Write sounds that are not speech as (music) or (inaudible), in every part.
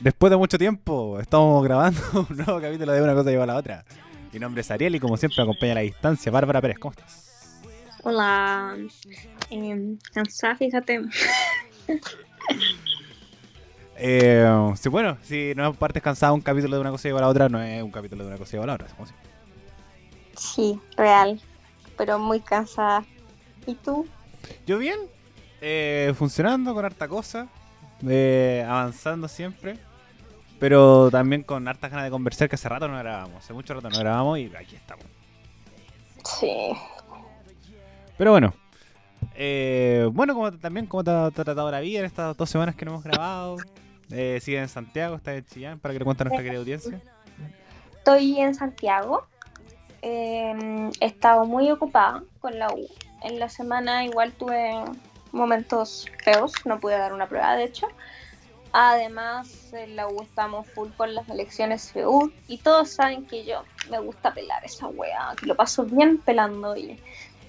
Después de mucho tiempo, estamos grabando (laughs) un nuevo capítulo de Una cosa lleva a la otra. Mi nombre es Ariel y como siempre me acompaña a la distancia Bárbara Pérez. ¿Cómo estás? Hola. Eh, cansada, fíjate. Eh, sí, bueno, si no partes cansado un capítulo de una cosa lleva a la otra, no es un capítulo de una cosa lleva a la otra. ¿cómo Sí, real. Pero muy cansada. ¿Y tú? Yo bien, eh, funcionando con harta cosa, eh, avanzando siempre, pero también con hartas ganas de conversar que hace rato no grabamos, hace mucho rato no grabamos y aquí estamos. Sí. Pero bueno, eh, bueno, como también cómo te ha, te ha tratado la vida en estas dos semanas que no hemos grabado. Eh, sigue en Santiago, está en Chillán, para que le cuente a nuestra querida audiencia. Estoy en Santiago. Eh, he estado muy ocupada con la U. En la semana igual tuve momentos feos, no pude dar una prueba de hecho. Además, en la U estamos full con las elecciones FEUD y todos saben que yo me gusta pelar esa wea, que lo paso bien pelando y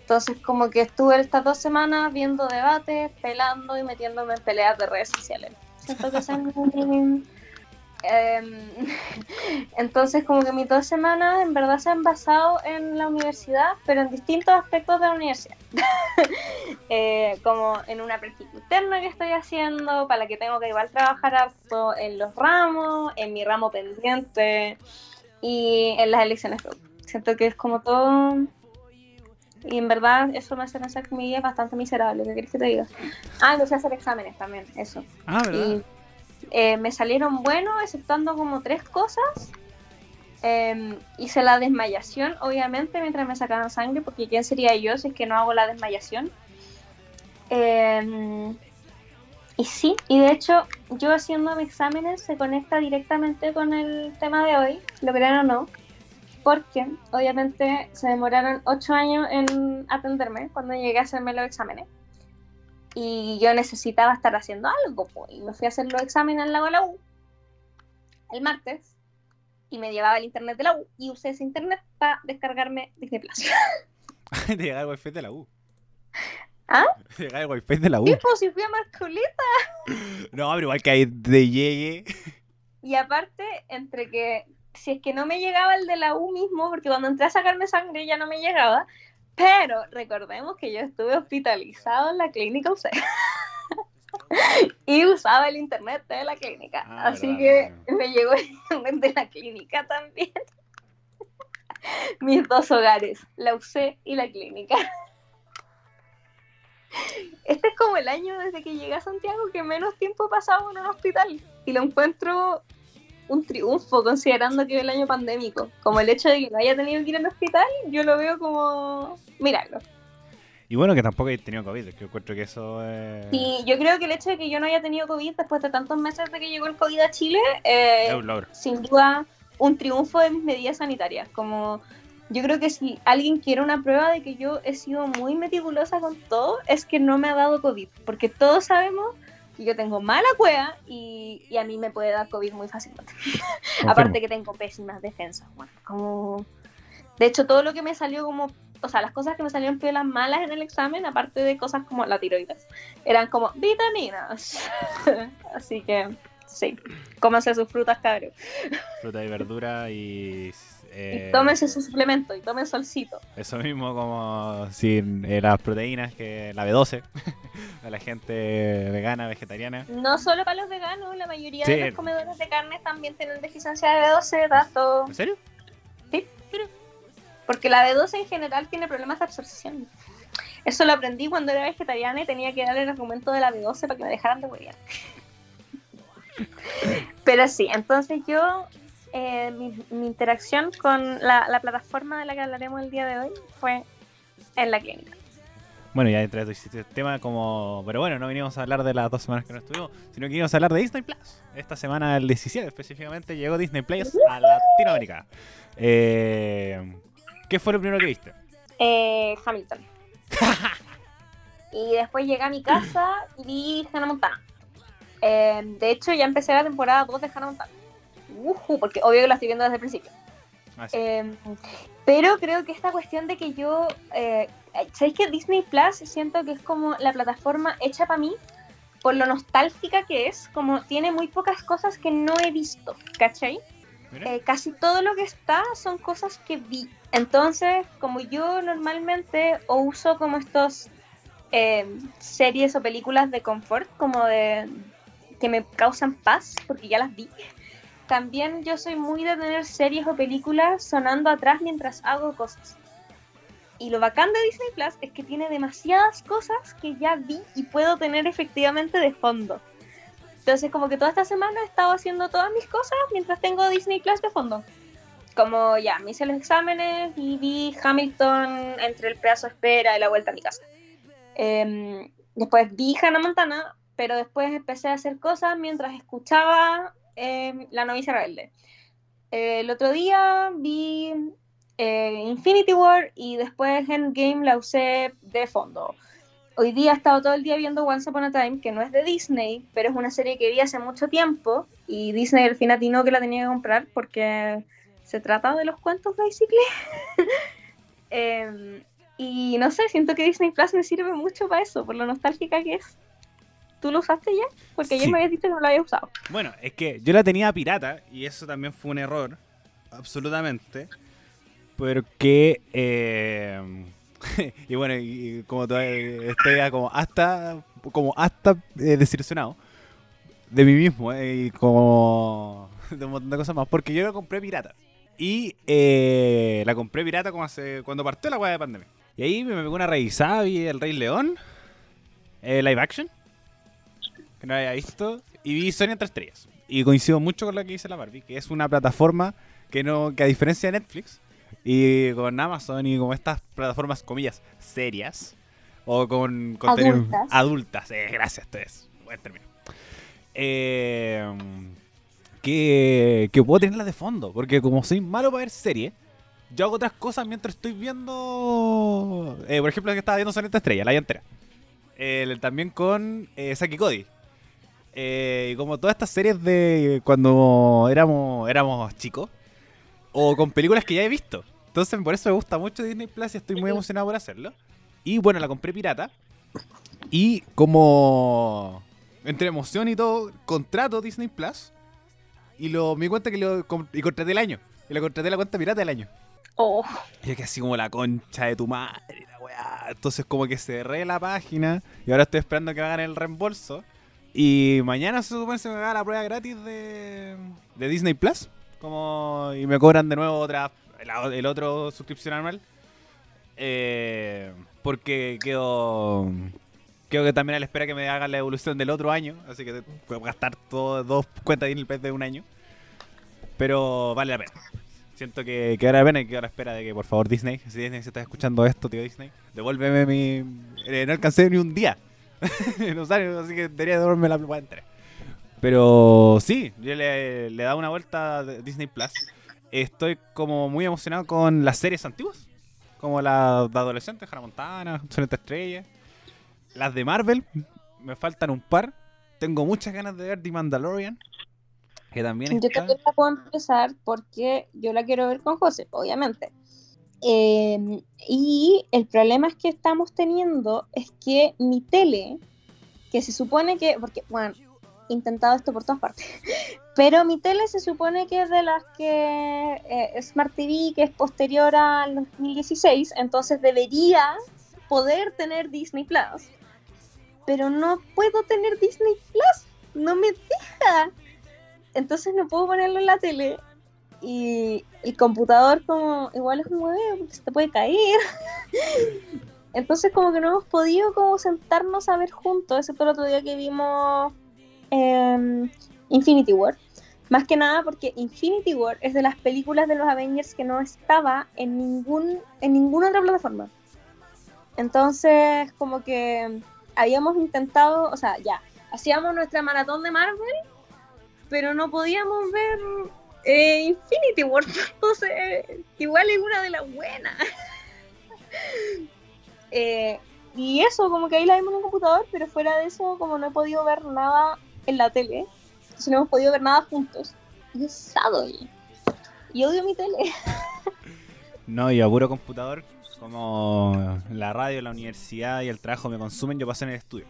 entonces como que estuve estas dos semanas viendo debates, pelando y metiéndome en peleas de redes sociales. Siento que (laughs) Em, (laughs) entonces como que mis dos semanas en verdad se han basado en la universidad, pero en distintos aspectos de la universidad. (laughs) Eh, como en una práctica interna que estoy haciendo, para la que tengo que igual trabajar harto en los ramos, en mi ramo pendiente y en las elecciones. Siento que es como todo... Y en verdad eso me hace pensar que mi vida es bastante miserable, ¿qué quieres que te diga? Ah, empecé a hacer exámenes también, eso. Ah, ¿verdad? Y eh, me salieron buenos, exceptuando como tres cosas. Eh, hice la desmayación, obviamente, mientras me sacaban sangre, porque ¿quién sería yo si es que no hago la desmayación? Eh, y sí, y de hecho, yo haciendo mis exámenes se conecta directamente con el tema de hoy, lo crean o no, porque obviamente se demoraron ocho años en atenderme cuando llegué a hacerme los exámenes y yo necesitaba estar haciendo algo, pues, y me fui a hacer los exámenes al lado de la U el martes y me llevaba el internet de la U y usé ese internet para descargarme Disney Plus. (laughs) Te llega el wifi de la U. ¿Ah? (laughs) Te llega el wifi de la U. Pues, si fui a Marcoleta. (laughs) No, pero igual que ahí de llegue. Y aparte, entre que si es que no me llegaba el de la U mismo, porque cuando entré a sacarme sangre ya no me llegaba, pero recordemos que yo estuve hospitalizado en la clínica UC. (laughs) y usaba el internet de la clínica. Ah, Así verdad, que verdad. me llegó el internet de la clínica también. (laughs) Mis dos hogares, la UC y la clínica. Este es como el año desde que llegué a Santiago que menos tiempo he pasado en un hospital. Y lo encuentro un triunfo considerando que es el año pandémico. Como el hecho de que no haya tenido que ir al hospital, yo lo veo como milagro. Y bueno, que tampoco he tenido COVID, es que encuentro que eso es. Y yo creo que el hecho de que yo no haya tenido COVID después de tantos meses de que llegó el COVID a Chile, eh, es un logro. sin duda un triunfo de mis medidas sanitarias. Como yo creo que si alguien quiere una prueba de que yo he sido muy meticulosa con todo, es que no me ha dado COVID. Porque todos sabemos que yo tengo mala cueva y, y a mí me puede dar COVID muy fácilmente. (laughs) Aparte que tengo pésimas defensas. Bueno, como... De hecho, todo lo que me salió como... O sea, las cosas que me salieron piolas malas en el examen, aparte de cosas como la tiroides, eran como vitaminas. (laughs) Así que, sí. Cómanse sus frutas, cabrón. Fruta y verdura y. eh, Y tómense su suplemento y tomen solcito. Eso mismo como sin eh, las proteínas, que la B12, (laughs) a la gente vegana, vegetariana. No solo para los veganos, la mayoría Sí. de los comedores de carne también tienen deficiencia de B12, dato. ¿En serio? Porque la B12 en general tiene problemas de absorción. Eso lo aprendí cuando era vegetariana y tenía que darle el argumento de la B12 para que me dejaran de huevear. (laughs) Pero sí, entonces yo, eh, mi, mi interacción con la, la plataforma de la que hablaremos el día de hoy fue en la clínica. Bueno, ya entré a este tema como... Pero bueno, no vinimos a hablar de las dos semanas que no estuvimos, sino que vinimos a hablar de Disney Plus. Esta semana, el 17 específicamente, llegó Disney Plus a Latinoamérica. Eh, ¿Qué fue lo primero que viste? Eh, Hamilton. (laughs) y después llegué a mi casa y vi Hannah Montana. Eh, de hecho, ya empecé la temporada 2 de Hannah Montana. Ujú, porque obvio que la estoy viendo desde el principio. Ah, sí. Eh, pero creo que esta cuestión de que yo. Eh, ¿Sabéis que Disney Plus siento que es como la plataforma hecha para mí? por lo nostálgica que es, como tiene muy pocas cosas que no he visto, ¿cachai? Eh, casi todo lo que está son cosas que vi. Entonces, como yo normalmente o uso como estos eh, series o películas de confort, como de que me causan paz, porque ya las vi. También yo soy muy de tener series o películas sonando atrás mientras hago cosas. Y lo bacán de Disney Plus es que tiene demasiadas cosas que ya vi y puedo tener efectivamente de fondo. Entonces, como que toda esta semana he estado haciendo todas mis cosas mientras tengo Disney Plus de fondo. Como ya, me hice los exámenes y vi Hamilton entre el pedazo de espera y la vuelta a mi casa. Em, después vi Hannah Montana, pero después empecé a hacer cosas mientras escuchaba em, La novicia rebelde. el otro día vi eh, Infinity War y después Endgame la usé de fondo. Hoy día he estado todo el día viendo Once Upon a Time, que no es de Disney, pero es una serie que vi hace mucho tiempo y Disney al final atinó que la tenía que comprar porque se trata de los cuentos, basically. (laughs) Em, y no sé, siento que Disney Plus me sirve mucho para eso, por lo nostálgica que es. ¿Tú lo usaste ya? Porque ayer Sí. me habías dicho que no lo había usado. Bueno, es que yo la tenía pirata y eso también fue un error, absolutamente. Porque, eh, (laughs) y bueno, como todavía estoy ya como hasta, como hasta eh, desilusionado de mí mismo eh, y como (laughs) de un montón de cosas más, porque yo la compré pirata. Y eh, la compré pirata como hace, cuando partió la hueá de pandemia. Y ahí me pegó una revisada, vi El Rey León, eh, live action, que no había visto, y vi Sony entre estrellas. Y coincido mucho con lo que dice la Barbie, que es una plataforma que no que a diferencia de Netflix y con Amazon y como estas plataformas, comillas, serias, o con contenido Adultas. adultas, eh, gracias, esto es buen término. Eh, que, que puedo tenerlas de fondo, porque como soy malo para ver series, yo hago otras cosas mientras estoy viendo. eh, por ejemplo, que estaba viendo Soneta Estrella, la vida entera. El- también con eh, Saki Cody. Eh, y como todas estas series de cuando éramos, éramos chicos, o con películas que ya he visto. Entonces, por eso me gusta mucho Disney Plus y estoy muy emocionado por hacerlo. Y bueno, la compré pirata. Y como entre emoción y todo, contrato Disney Plus. Y lo, me di cuenta que lo y contraté el año. Y lo contraté la cuenta pirata del año. Oh, Y es que así como la concha de tu madre, la weá. Entonces como que cerré la página y ahora estoy esperando que me hagan el reembolso. Y mañana se supone que se me haga la prueba gratis de, de Disney Plus. Como, y me cobran de nuevo otra el, otro suscripción anual. Eh, porque quedo... Creo que también a la espera que me hagan la evolución del otro año. Así que puedo gastar todo, dos cuentas de Plus de un año. Pero vale la pena. Siento que, que vale la pena y quedo a la espera de que por favor Disney, si Disney se está escuchando esto, tío Disney, devuélveme mi... eh, no alcancé ni un día. (laughs) en usar, así que debería devolverme la plata entera. Pero sí, yo le, le he dado una vuelta a Disney Plus. Estoy como muy emocionado con las series antiguas. Como las de adolescentes, Hannah Montana, Soneta Estrella. Las de Marvel, me faltan un par. Tengo muchas ganas de ver The Mandalorian. Que también yo está... también la puedo empezar porque yo la quiero ver con José, obviamente. Eh, y el problema es que estamos teniendo es que mi tele, que se supone que, porque, bueno, intentado esto por todas partes, (laughs) pero mi tele se supone que es de las que eh, Smart TV, que es posterior al 2016, entonces debería poder tener Disney Plus, pero no puedo tener Disney Plus, no me deja. Entonces no puedo ponerlo en la tele y el computador como igual es un hueveo se te puede caer. (laughs) Entonces como que no hemos podido como sentarnos a ver juntos, excepto el otro día que vimos em, Infinity War. Más que nada porque Infinity War es de las películas de los Avengers que no estaba en ningún en ninguna otra plataforma. Entonces como que habíamos intentado, o sea, ya, hacíamos nuestra maratón de Marvel, pero no podíamos ver eh, Infinity War, (laughs) entonces igual es una de las buenas. (laughs) Eh, y eso, como que ahí la vimos en el computador, pero fuera de eso, como no he podido ver nada en la tele, entonces no hemos podido ver nada juntos. Y es. Y odio mi tele. (laughs) No, yo a puro computador, como la radio, la universidad y el trabajo me consumen, yo paso en el estudio.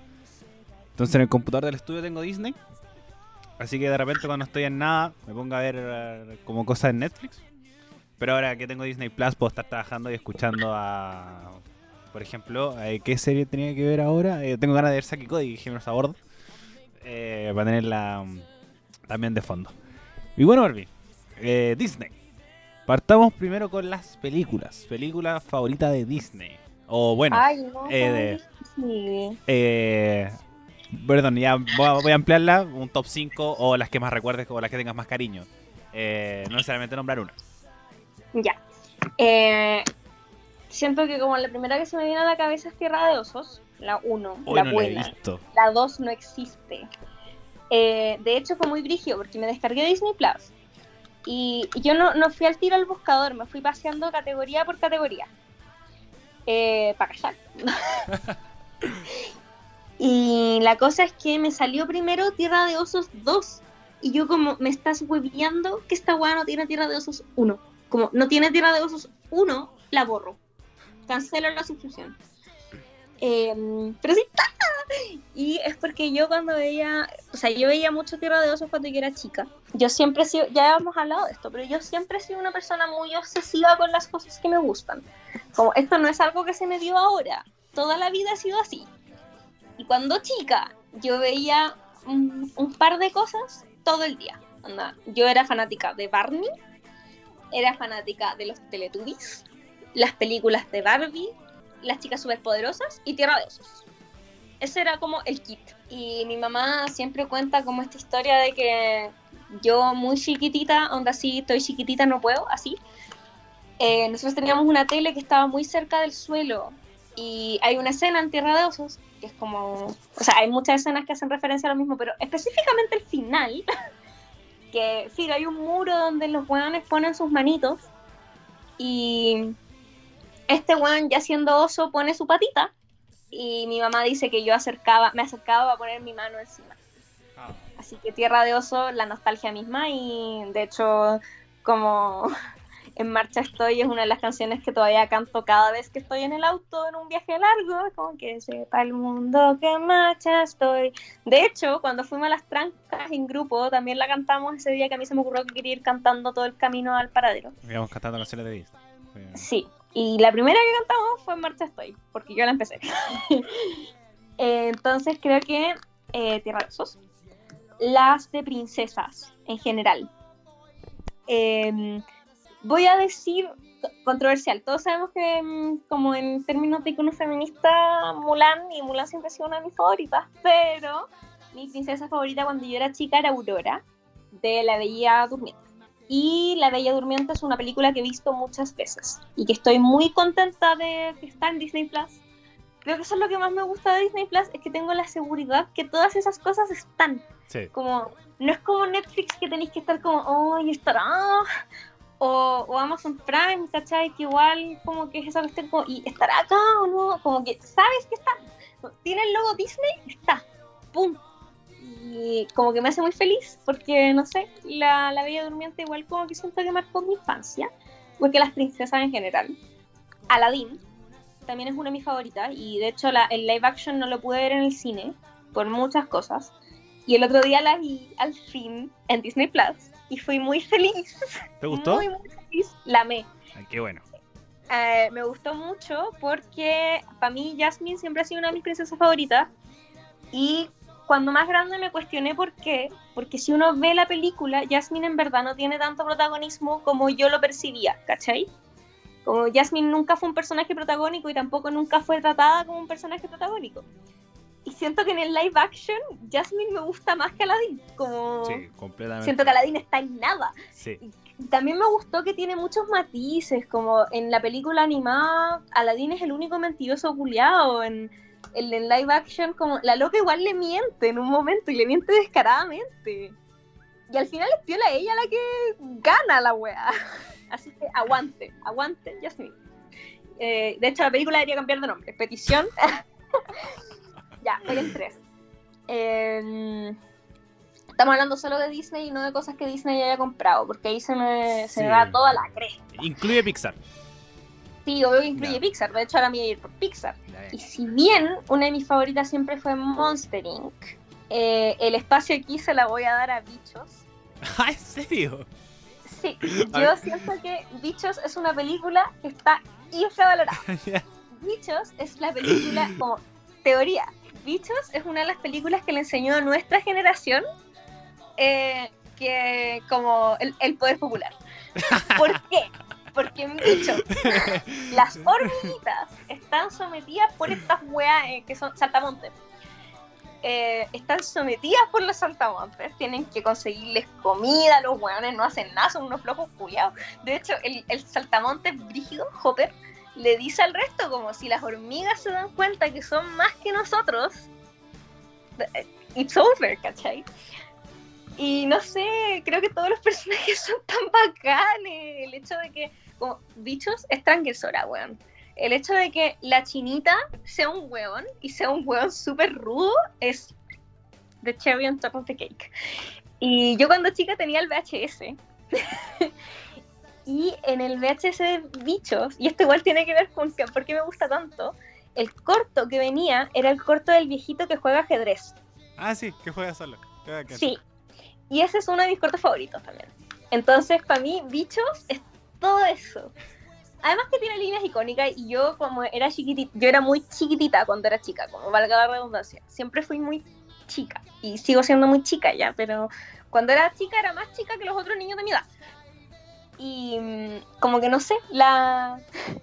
Entonces en el computador del estudio tengo Disney. Así que de repente cuando estoy en nada me pongo a ver eh, como cosas en Netflix. Pero ahora que tengo Disney Plus puedo estar trabajando y escuchando a... Por ejemplo, eh, ¿qué serie tenía que ver ahora? Eh, tengo ganas de ver Saki Cody Jiménez a bordo. Eh, para tenerla mm, también de fondo. Y bueno, Barbie. eh, Disney. Partamos primero con las películas. Película favorita de Disney. O bueno, Ay, no, eh, de- eh, perdón, ya voy a, voy a ampliarla. Un top 5 o las que más recuerdes o las que tengas más cariño. Eh, no necesariamente nombrar una. Ya. Eh, siento que como la primera que se me viene a la cabeza es Tierra de Osos, la 1, Hoy la no la buena. visto. La 2 no existe. Eh, de hecho fue muy brígido porque me descargué Disney Plus. Y y yo no, no fui al tiro al buscador, me fui paseando categoría por categoría. Eh, para callar. (laughs) y la cosa es que me salió primero Tierra de Osos 2. Y yo como, me estás hueviando que esta weá no tiene Tierra de Osos 1. Como no tiene Tierra de Osos 1, la borro. Cancelo la suscripción. Eh, pero sí. Y es porque yo cuando veía, o sea, yo veía mucho Tierra de Osos cuando yo era chica. Yo siempre he ya hemos hablado de esto, pero yo siempre he sido una persona muy obsesiva con las cosas que me gustan. Como esto no es algo que se me dio ahora, toda la vida ha sido así. Y cuando chica, yo veía un, par de cosas todo el día. Onda, yo era fanática de Barney, era fanática de los Teletubbies, las películas de Barbie, las chicas superpoderosas y Tierra de Osos. Ese era como el kit. Y mi mamá siempre cuenta como esta historia de que yo muy chiquitita, onda así, estoy chiquitita, no puedo, así. eh, nosotros teníamos una tele que estaba muy cerca del suelo y hay una escena en Tierra de Osos que es como, o sea, hay muchas escenas que hacen referencia a lo mismo, pero específicamente el final, (laughs) que sí, hay un muro donde los weones ponen sus manitos y este weón ya siendo oso pone su patita y mi mamá dice que yo acercaba, me acercaba para poner mi mano encima. Así que Tierra de Oso, la nostalgia misma y de hecho como (laughs) En Marcha Estoy es una de las canciones que todavía canto cada vez que estoy en el auto en un viaje largo, como que sepa el mundo que en marcha estoy. De hecho, cuando fuimos a las trancas en grupo, también la cantamos ese día que a mí se me ocurrió que quería ir cantando todo el camino al paradero. Íbamos cantando canciones de Disney. Sí, y la primera que cantamos fue En Marcha Estoy, porque yo la empecé. (laughs) Eh, Entonces creo que eh, Tierra de Osos. Las de princesas en general. Eh, voy a decir controversial. Todos sabemos que mm, como en términos de icono feminista, Mulan, y Mulan siempre ha sido una de mis favoritas, pero mi princesa favorita cuando yo era chica era Aurora, de La Bella Durmiente. Y La Bella Durmiente es una película que he visto muchas veces y que estoy muy contenta de que está en Disney Plus. Creo que eso es lo que más me gusta de Disney Plus, es que tengo la seguridad que todas esas cosas están. Sí. Como, no es como Netflix que tenéis que estar como, oh, y estará. O, o Amazon Prime, ¿cachai? Que igual como que es esa cuestión como, y estará acá o no, como que sabes que está. Tiene el logo Disney, está. ¡Pum! Y como que me hace muy feliz porque, no sé, la, la Bella Durmiente igual como que siento que marcó mi infancia, porque las princesas en general. Aladdin también es una de mis favoritas y de hecho la, el live action no lo pude ver en el cine por muchas cosas. Y el otro día la vi al fin en Disney Plus y fui muy feliz. ¿Te gustó? Muy, muy feliz. La amé. Ay, qué bueno. Eh, me gustó mucho porque para mí Jasmine siempre ha sido una de mis princesas favoritas. Y cuando más grande me cuestioné por qué. Porque si uno ve la película, Jasmine en verdad no tiene tanto protagonismo como yo lo percibía, ¿cachai? Como Jasmine nunca fue un personaje protagónico y tampoco nunca fue tratada como un personaje protagónico. Y siento que en el live action Jasmine me gusta más que Aladdin. Como Sí, completamente. siento que Aladdin está en nada. Sí. También me gustó que tiene muchos matices, como en la película animada, Aladdin es el único mentiroso culiado, en, en, en live action, como la loca igual le miente en un momento y le miente descaradamente. Y al final es piola ella la que gana la wea. (laughs) Así que aguante, aguante, Jasmine. Eh, de hecho, la película debería cambiar de nombre. Petición. (laughs) ya, voy en tres. Eh, estamos hablando solo de Disney y no de cosas que Disney haya comprado, porque ahí se me, se me va toda la cresta. Incluye Pixar. Sí, obvio que incluye. Pixar. De hecho, ahora me voy a ir por Pixar. Y si bien una de mis favoritas siempre fue Monster Inc., eh, el espacio aquí se la voy a dar a Bichos. (laughs) Ah, ¿en serio? Sí, (laughs) yo siento que Bichos es una película que está infravalorada. (laughs) Bichos es la película, como teoría, Bichos es una de las películas que le enseñó a nuestra generación eh, que como el, el poder popular. ¿Por qué? Porque en Bichos (laughs) las hormiguitas están sometidas por estas weas eh, que son saltamontes. Eh, están sometidas por los saltamontes, tienen que conseguirles comida, los weones no hacen nada, son unos flojos culiados. De hecho, el, el saltamonte brígido, Hopper, le dice al resto como si las hormigas se dan cuenta que son más que nosotros, eh, it's over, ¿cachai? Y no sé, creo que todos los (laughs) personajes son tan bacanes. El hecho de que, como bichos, es transgresora, weón. El hecho de que la chinita sea un weón y sea un weón súper rudo es the cherry on top of the cake. Y yo cuando chica tenía el VHS. (laughs) y en el VHS de bichos, y esto igual tiene que ver con que, por qué me gusta tanto, el corto que venía era el corto del viejito que juega ajedrez. Ah, sí, que juega solo. Sí. Y ese es uno de mis cortos favoritos también. Entonces, para mí, Bichos es todo eso. Además que tiene líneas icónicas y yo como era chiquitita, yo era muy chiquitita cuando era chica, como valga la redundancia. Siempre fui muy chica y sigo siendo muy chica ya, pero cuando era chica era más chica que los otros niños de mi edad. Y mm, como que no sé, la,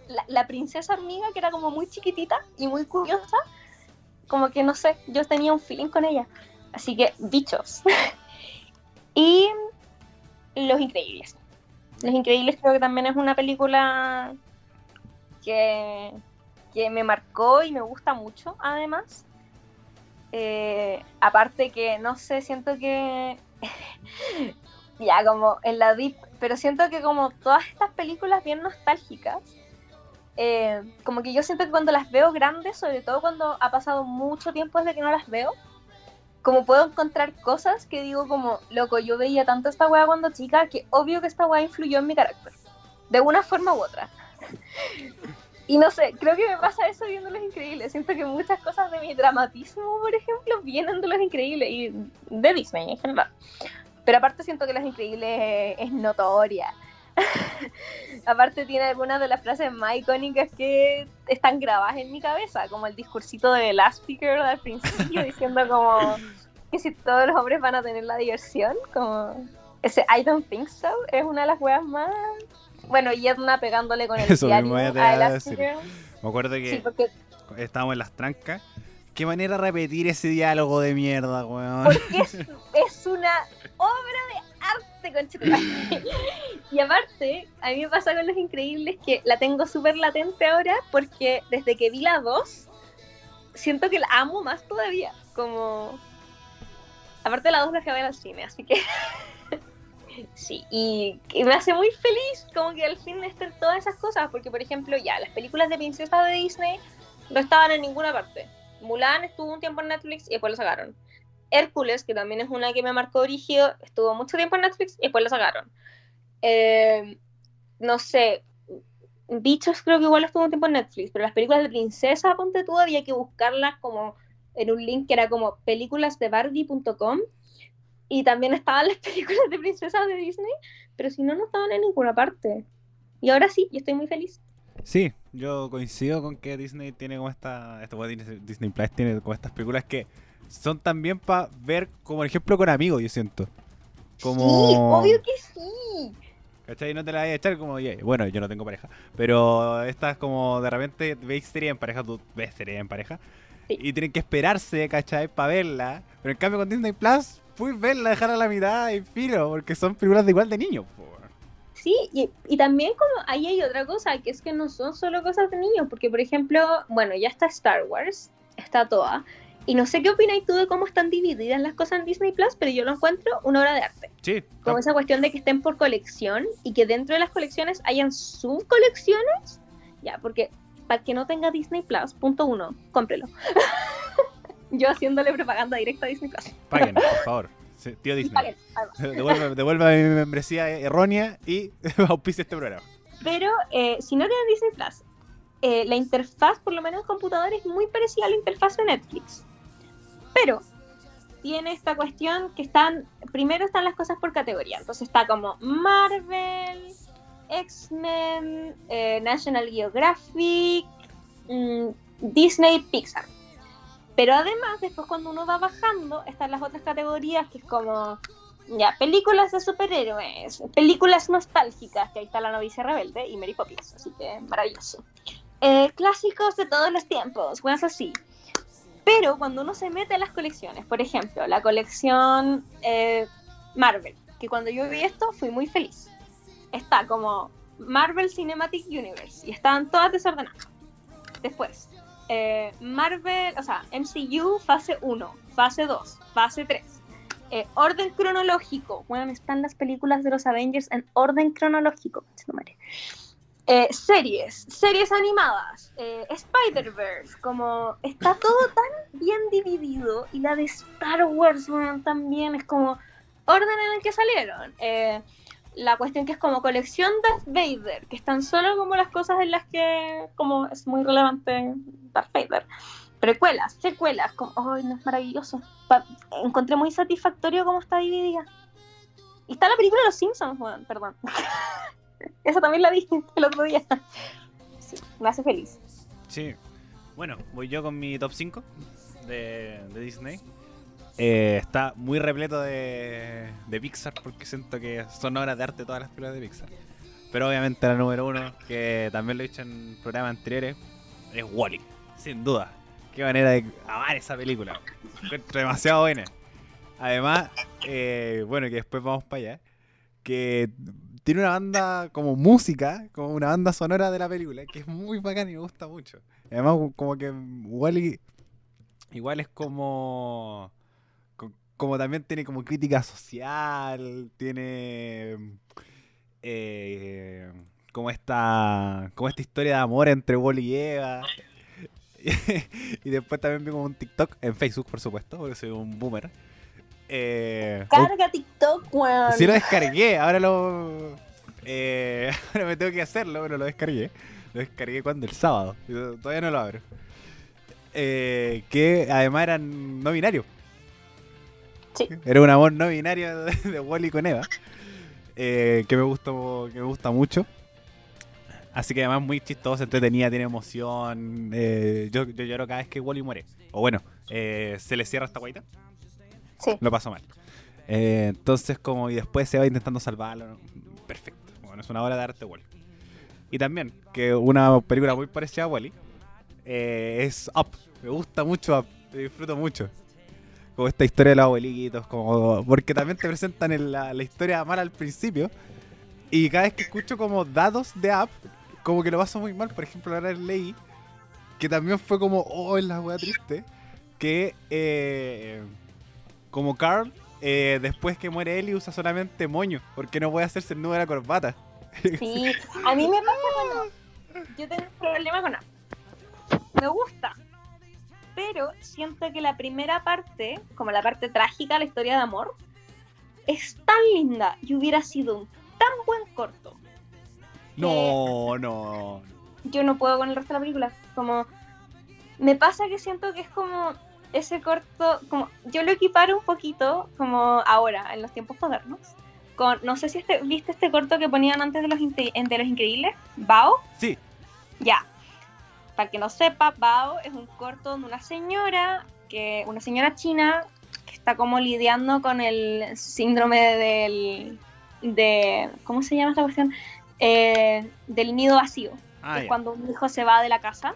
la, la princesa hormiga que era como muy chiquitita y muy curiosa, como que no sé, yo tenía un feeling con ella. Así que, bichos. (laughs) y Los Increíbles. Los Increíbles creo que también es una película que, que me marcó y me gusta mucho, además. Eh, aparte que, no sé, siento que... (laughs) ya, como en la deep, pero siento que como todas estas películas bien nostálgicas, eh, como que yo siento que cuando las veo grandes, sobre todo cuando ha pasado mucho tiempo desde que no las veo, como puedo encontrar cosas que digo como, loco, yo veía tanto esta weá cuando chica que obvio que esta weá influyó en mi carácter, de una forma u otra. Y no sé, creo que me pasa eso viendo Los Increíbles. Siento que muchas cosas de mi dramatismo, por ejemplo, vienen de Los Increíbles y de Disney en general. Pero aparte siento que Los Increíbles es notoria. (laughs) aparte tiene algunas de las frases más icónicas que están grabadas en mi cabeza, como el discursito de Last Speaker al principio diciendo como que si todos los hombres van a tener la diversión, como ese I don't think so es una de las weas más bueno, y Edna pegándole con el (laughs) Eso diario te a a. Me acuerdo que Sí, porque, estábamos en las trancas. Qué manera de repetir ese diálogo de mierda, weón. porque es, es una obra de arte, conchetumare. (laughs) Y aparte, a mí me pasa con Los Increíbles que la tengo súper latente ahora porque desde que vi la 2, siento que la amo más todavía. Como. Aparte, la 2 la fui ver al cine, así que. (laughs) Sí, y, me hace muy feliz como que al fin estén todas esas cosas, porque por ejemplo ya, las películas de princesas de Disney no estaban en ninguna parte. Mulan estuvo un tiempo en Netflix y después lo sacaron. Hércules, que también es una que me marcó origen, estuvo mucho tiempo en Netflix y después lo sacaron. Eh, no sé, Bichos creo que igual estuvo un tiempo en Netflix, pero las películas de princesa, ponte tú, había que buscarlas como en un link que era como películasdebarbie.com y también estaban las (laughs) películas de princesas de Disney, pero si no, no estaban en ninguna parte. Y ahora sí, y estoy muy feliz. Sí, yo coincido con que Disney tiene como esta. Bueno, Disney, Disney Plus tiene como estas películas que son también para ver, como por ejemplo, con amigos, yo siento. Como. Sí, obvio que sí. ¿Cachai? No te la vayas a echar como, "Oye, bueno, yo no tengo pareja. Pero estas como de repente veis serie en pareja, tú ves serie en pareja. Sí. Y tienen que esperarse, ¿cachai? Para verla. Pero en cambio con Disney Plus, puedes verla, dejar a la mitad y filo. Porque son películas de igual de niños. po. Sí, y, y también como ahí hay otra cosa, que es que no son solo cosas de niños, porque por ejemplo, bueno, ya está Star Wars, está toda, y no sé qué opináis tú de cómo están divididas las cosas en Disney Plus, pero yo lo encuentro una obra de arte. Sí, Como esa cuestión de que estén por colección y que dentro de las colecciones hayan subcolecciones, ya, porque para que no tenga Disney Plus, punto uno, cómprelo. (laughs) yo haciéndole propaganda directa a Disney Plus. paguen, (laughs) por favor. Sí, tío Disney. paguen, devuelve mi membresía errónea y (laughs) auspicia este programa. Pero eh, si no tienen Disney Plus eh, la interfaz, por lo menos en computador, es muy parecida a la interfaz de Netflix. Pero tiene esta cuestión que están, primero están las cosas por categoría. Entonces está como Marvel, X-Men, eh, National Geographic, mm, Disney, Pixar. Pero además, después cuando uno va bajando, están las otras categorías que es como, ya, películas de superhéroes, películas nostálgicas, que ahí está La novicia rebelde y Mary Poppins, así que maravilloso. Eh, clásicos de todos los tiempos, cosas así. Pero cuando uno se mete a las colecciones, por ejemplo, la colección eh, Marvel, que cuando yo vi esto fui muy feliz. Está como Marvel Cinematic Universe y estaban todas desordenadas. Después, eh, Marvel, o sea, MCU fase 1, fase 2, fase 3. Eh, orden cronológico. Bueno, están las películas de los Avengers en orden cronológico. Eh, series, series animadas, eh, Spider-Verse, como está todo tan bien dividido y la de Star Wars también es como orden en el que salieron. Eh, la cuestión que es como colección de Vader, que están solo como las cosas en las que como es muy relevante Darth Vader. Precuelas, secuelas, como, ¡ay, no es maravilloso! encontré muy satisfactorio cómo está dividida. Y está la película de los Simpsons, perdón. (laughs) Esa también la vi (laughs) el otro día. me hace feliz. Sí. Bueno, voy yo con mi top 5 de, Disney. Eh, está muy repleto de, de, Pixar porque siento que son obras de arte todas las películas de Pixar. Pero obviamente la número uno, que también lo he dicho en programas anteriores, es Wally, sin duda. Qué manera de amar esa película. demasiado buena. Además, eh, bueno, que después vamos para allá. Que tiene una banda como música, como una banda sonora de la película, que es muy bacán y me gusta mucho. Además, como que Wally igual es como como también tiene como crítica social, tiene eh, como esta como esta historia de amor entre Wally y Eva. (laughs) y después también vi como un TikTok en Facebook, por supuesto, porque soy un boomer eh, Carga TikTok, weón. Sí lo descargué, ahora lo. Eh, (laughs) ahora me tengo que hacerlo, pero lo descargué. Lo descargué cuando el sábado. Todavía no lo abro. Eh, que además eran no binarios. Sí. Era un amor no binario de, Wally con Eva. Eh, que me gustó, que me gusta mucho. Así que además muy chistoso, entretenida, tiene emoción. Yo, yo lloro cada vez que Wally muere. O bueno, se le cierra esta guaita. Lo pasó mal. Eh, entonces, como y después se va intentando salvarlo. Perfecto. Bueno, es una obra de arte, Wally. Y también, que una película muy parecida a Wally eh, es Up. Me gusta mucho Up. Me disfruto mucho. Como esta historia de los abuelitos. Como, porque también te presentan la, historia mala al principio. Y cada vez que escucho como datos de Up, como que lo paso muy mal. Por ejemplo, ahora leí que también fue como, oh, es la wea triste. Que eh, como Carl, eh, después que muere Ellie usa solamente moño, porque no puede hacerse el nudo de la corbata. Sí, a mí me pasa cuando yo tengo un problema con Me gusta, pero siento que la primera parte, como la parte trágica, la historia de amor, es tan linda y hubiera sido un tan buen corto. No, no. Yo no puedo con el resto de la película. Como me pasa que siento que es como ese corto, como yo lo equiparo un poquito, como ahora, en los tiempos modernos, con, no sé si este, viste este corto que ponían antes de los, de los Increíbles, Bao. Sí. Ya. Para que no sepa, Bao es un corto de una señora, que una señora china, que está como lidiando con el síndrome del, de, ¿cómo se llama esta cuestión? Eh, del nido vacío. Ah, es cuando un hijo se va de la casa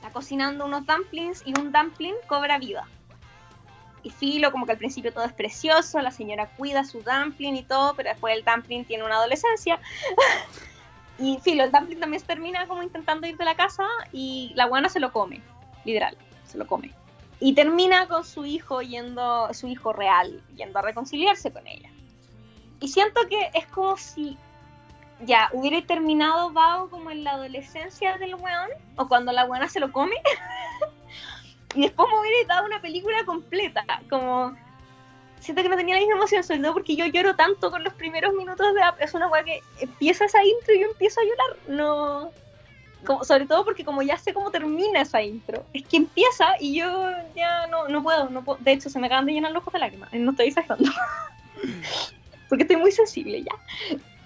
está cocinando unos dumplings y un dumpling cobra vida. Y Filo, como que al principio todo es precioso, la señora cuida su dumpling y todo, pero después el dumpling tiene una adolescencia. (laughs) y Filo, el dumpling también termina como intentando ir de la casa y la guana se lo come, literal, se lo come. Y termina con su hijo yendo, su hijo real, yendo a reconciliarse con ella. Y siento que es como si ya, hubiera terminado Bao como en la adolescencia del weón, o cuando la weona se lo come, (laughs) y después me hubiera dado una película completa, como... Siento que no tenía la misma emoción, sobre todo porque yo lloro tanto con los primeros minutos de Es una weá que empieza esa intro y yo empiezo a llorar. No... como, sobre todo porque como ya sé cómo termina esa intro, es que empieza y yo ya no, no puedo, no puedo. De hecho, se me acaban de llenar los ojos de lágrimas. No estoy exagerando. (laughs) porque estoy muy sensible ya.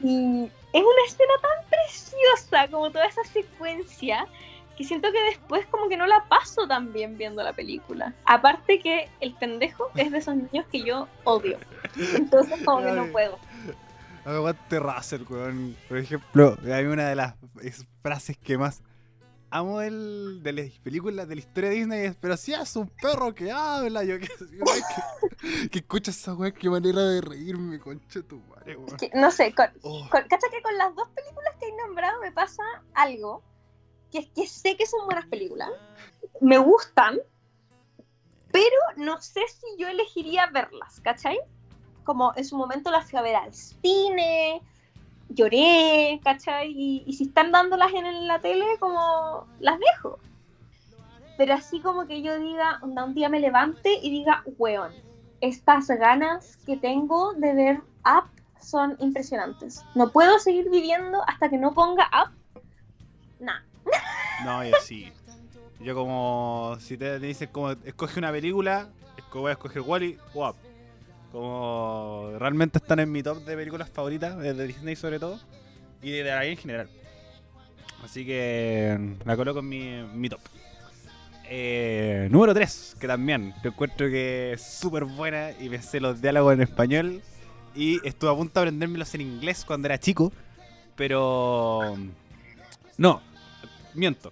Y es una escena tan preciosa como toda esa secuencia que siento que después como que no la paso tan bien viendo la película. Aparte que el pendejo es de esos niños que yo odio. Entonces como que no puedo. Aguante Russell, weón. Por ejemplo, hay una de las frases que más amo del, de las películas de la historia de Disney pero si es un perro que habla, yo que, que, que escucha esa weá, qué manera de reírme, concha tu madre, weón. no sé, con, oh. cacha que con las dos películas que he nombrado me pasa algo que es que sé que son buenas películas, me gustan, pero no sé si yo elegiría verlas, ¿cachai? Como en su momento las fui a ver al cine, lloré, ¿cachai? Y, si están dándolas en la tele, como las dejo. Pero así como que yo diga, un día me levante y diga, weón, estas ganas que tengo de ver Up son impresionantes. No puedo seguir viviendo hasta que no ponga Up. Nah. No, y así. Yo como, si te dicen como, escoge una película, voy a escoger Wally o Up. Como realmente están en mi top de películas favoritas, de Disney sobre todo, y de la en general. Así que la coloco en mi, mi top. Eh, número 3, que también te encuentro que es súper buena y me sé los diálogos en español. Y estuve a punto de aprendérmelos en inglés cuando era chico, pero. No, miento.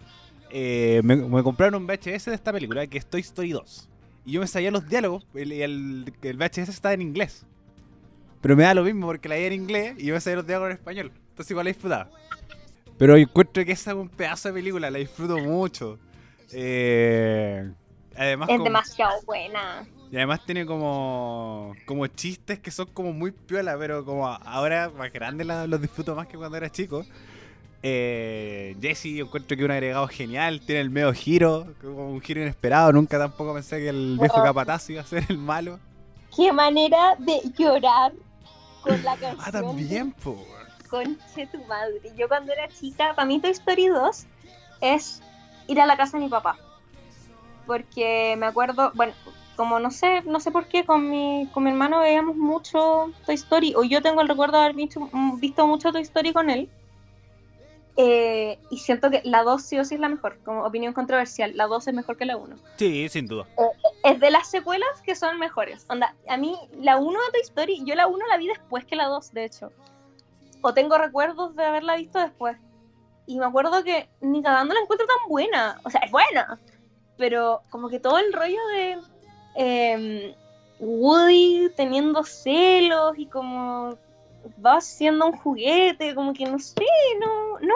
Eh, me, compraron un VHS de esta película, que es Toy Story 2. Y yo me sabía los diálogos, el, el, el VHS está en inglés. Pero me da lo mismo porque la vi en inglés y yo me sabía los diálogos en español. Entonces igual la disfrutaba. Pero encuentro que esa es un pedazo de película, la disfruto mucho. Eh, además es demasiado buena. Y además tiene como, como chistes que son como muy piola, pero como ahora más grande los disfruto más que cuando era chico. Eh, Jesse, encuentro que un agregado genial, tiene el medio giro, como un giro inesperado. Nunca tampoco pensé que el viejo capataz iba a ser el malo. Qué manera de llorar con la (laughs) canción. Ah, también, po. Conche tu madre. Yo cuando era chica, para mí Toy Story 2 es ir a la casa de mi papá. Porque me acuerdo, bueno, como no sé, no sé por qué, con mi, con mi hermano veíamos mucho Toy Story, o yo tengo el recuerdo de haber visto, visto mucho Toy Story con él. Eh, y siento que la 2 sí o sí es la mejor, como opinión controversial. La 2 es mejor que la 1. Sí, sin duda. Eh, es de las secuelas que son mejores. Onda, a mí, la 1 de Toy Story, yo la 1 la vi después que la 2, de hecho. O tengo recuerdos de haberla visto después. Y me acuerdo que ni cagando la encuentro tan buena. O sea, es buena. Pero como que todo el rollo de em, Woody teniendo celos y como va siendo un juguete, como que no sé, no, no.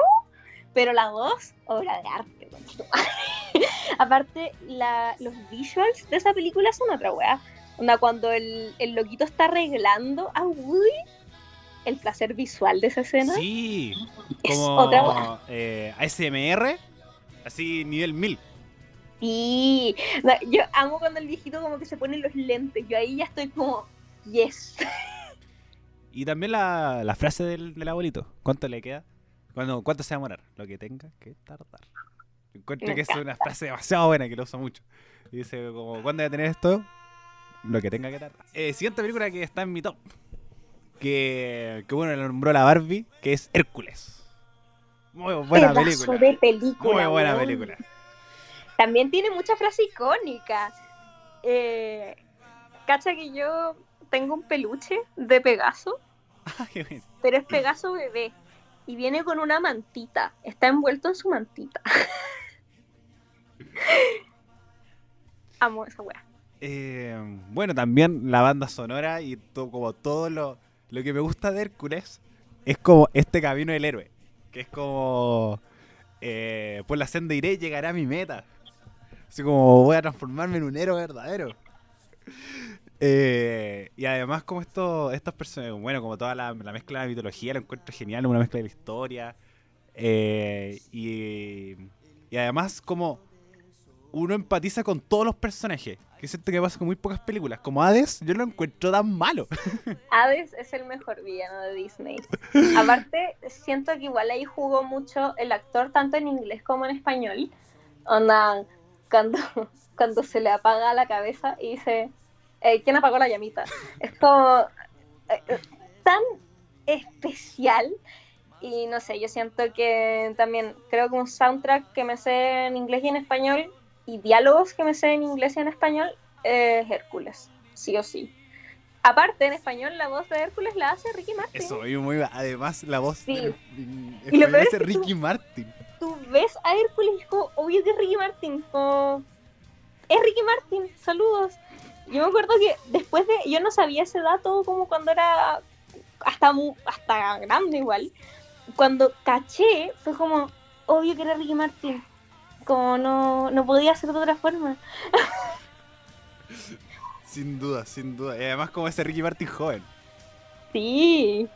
Pero la dos, obra de arte. (laughs) Aparte, la, los visuals de esa película son otra weá. Onda, cuando el, el loquito está arreglando a Woody, el placer visual de esa escena. Sí, como otra eh, ASMR, así nivel 1000. Sí, yo amo cuando el viejito como que se pone los lentes. Yo ahí ya estoy como, yes. (laughs) Y también la, la frase del, del, abuelito. ¿Cuánto le queda? Cuando, ¿Cuánto se va a morar? Lo que tenga que tardar. Encuentro que es una frase demasiado buena que lo uso mucho. Y dice como, ¿cuándo voy a tener esto? Lo que tenga que tardar. Eh, siguiente película que está en mi top. Que, que bueno, lo nombró la Barbie, que es Hércules. Muy buena película. De película. Muy buena película. También tiene mucha frase icónica. Eh, cacha que yo tengo un peluche de Pegaso (laughs) Pero es Pegaso bebé. Y viene con una mantita. Está envuelto en su mantita. (laughs) Amo esa weá. Eh, bueno, también la banda sonora y todo, como todo lo, lo que me gusta de Hércules es como este camino del héroe. Que es como eh, por la senda iré llegará a mi meta. Así como voy a transformarme en un héroe verdadero. Eh, y además como esto, estas personas, bueno, como toda la, mezcla de la mitología, lo encuentro genial, una mezcla de la historia. Eh, y, y, además como uno empatiza con todos los personajes. Que siento que pasa con muy pocas películas. Como Hades, yo lo encuentro tan malo. (laughs) Hades es el mejor villano de Disney. Aparte, siento que igual ahí jugó mucho el actor, tanto en inglés como en español. Onda, cuando, cuando se le apaga la cabeza y dice, eh, ¿quién apagó la llamita? Es como eh, eh, tan especial. Y no sé, yo siento que también creo que un soundtrack que me sé en inglés y en español y diálogos que me sé en inglés y en español es Hércules, sí o sí. Aparte, en español, la voz de Hércules la hace Ricky Martin. Eso, y muy, además la voz Sí. en- en Y lo peor es es que Ricky tú- Martin. Tú ves a Hércules y es como, obvio que es Ricky Martin. Como, es Ricky Martin, saludos. Yo me acuerdo que después de. Yo no sabía ese dato como cuando era. Hasta, hasta grande igual. Cuando caché, fue como, obvio que era Ricky Martin. Como no, no podía ser de otra forma. (laughs) Sin duda, sin duda. Y además como ese Ricky Martin joven. Sí.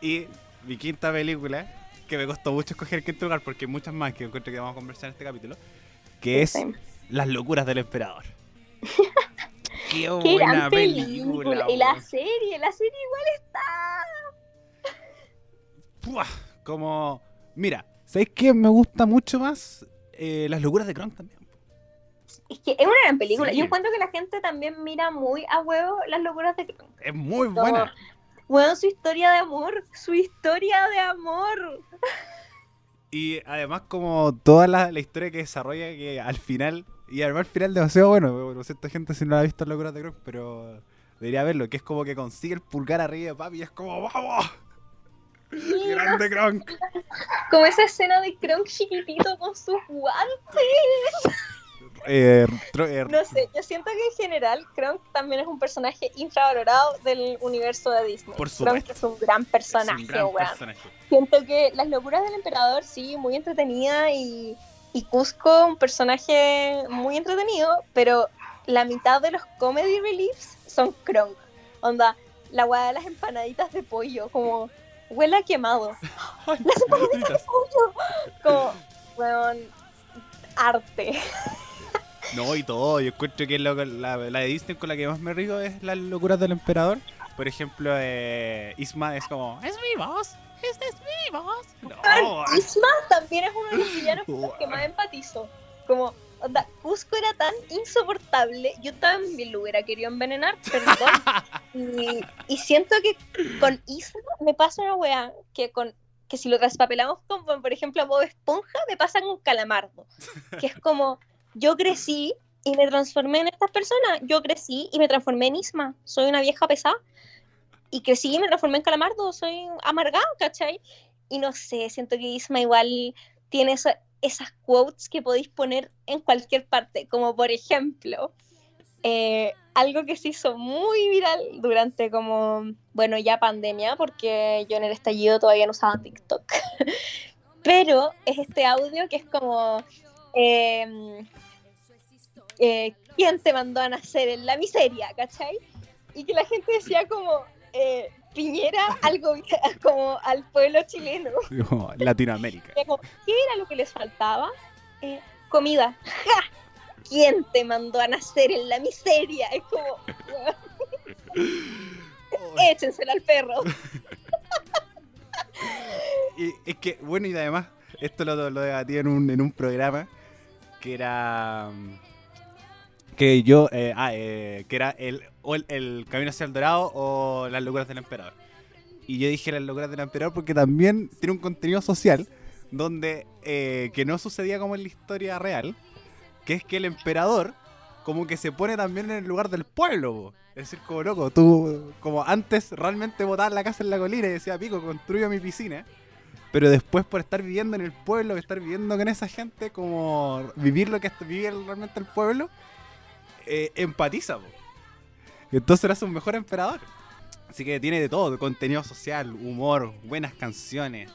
Y mi quinta película, que me costó mucho escoger quinto lugar, porque hay muchas más que encuentro que vamos a conversar en este capítulo, que es. Las locuras del emperador. Qué Qué buena gran película. película. Y la serie, la serie igual está. Como, mira, ¿sabéis qué me gusta mucho más? Eh, las locuras de Kronk también. Es que es una gran película. Sí. Yo encuentro que la gente también mira muy a huevo las locuras de Kronk. Es muy No. buena. Bueno, su historia de amor, su historia de amor. Y además como toda la, la historia que desarrolla que al final, y además al final demasiado bueno, lo siento gente si no la ha visto Locuras de Kronk, pero debería verlo, que es como que consigue el pulgar arriba de papi y es como ¡Vamos! ¡Grande Kronk! Como esa escena de Kronk chiquitito con sus guantes. Eh, eh, No sé, yo siento que en general Kronk también es un personaje infravalorado del universo de Disney. Por Kronk es un gran es personaje, un gran personaje. Siento que Las locuras del emperador, sí, muy entretenida y, y Cusco, un personaje muy entretenido, pero la mitad de los comedy reliefs son Kronk. Onda, la weá de las empanaditas de pollo, como huele a quemado. Ay, (laughs) Las empanaditas de pollo, como, weón, arte. No, y todo. Yo encuentro que lo- la, la de Disney con la que más me río es las locuras del emperador. Por ejemplo, eh, Isma es como, es mi voz, este es mi voz. No, Isma también es uno de los villanos con los que más empatizo. Como, onda, Cusco era tan insoportable, yo también lo hubiera querido envenenar, perdón. (laughs) y, y siento que con Isma me pasa una weá que con que si lo traspapelamos con, por ejemplo, a Bob Esponja, me pasa con Calamardo. Que es como, yo crecí y me transformé en estas personas. Yo crecí y me transformé en Isma. Soy una vieja pesada. Y crecí y me transformé en Calamardo. Soy amargado, ¿cachai? Y no sé, siento que Isma igual tiene esa- esas quotes que podéis poner en cualquier parte. Como por ejemplo, eh, algo que se hizo muy viral durante como, bueno, ya pandemia, porque yo en el estallido todavía no usaba TikTok. (laughs) Pero es este audio que es como, eh, eh, ¿quién te mandó a nacer en la miseria? ¿Cachai? Y que la gente decía como, eh, Piñera algo (laughs) como al pueblo chileno. (laughs) Como Latinoamérica. Como, ¿Qué era lo que les faltaba? Eh, comida. ¡Ja! ¿Quién te mandó a nacer en la miseria? Es como, (laughs) échensela al perro. Y es que, bueno, y además, esto lo, lo debatí en un, en un programa que era. Que yo. eh, ah, eh, que era el, o el, el Camino hacia el Dorado o Las locuras del Emperador. Y yo dije Las locuras del Emperador porque también tiene un contenido social donde. eh, que no sucedía como en la historia real. Que es que el emperador. Como que se pone también en el lugar del pueblo. Es decir, como loco, tú, como antes realmente botabas la casa en la colina y decía, pico, construyo mi piscina. Pero después por estar viviendo en el pueblo, estar viviendo con esa gente, como vivir lo que es- realmente el pueblo, eh, empatiza. po. Entonces eres un mejor emperador. Así que tiene de todo, contenido social, humor, buenas canciones.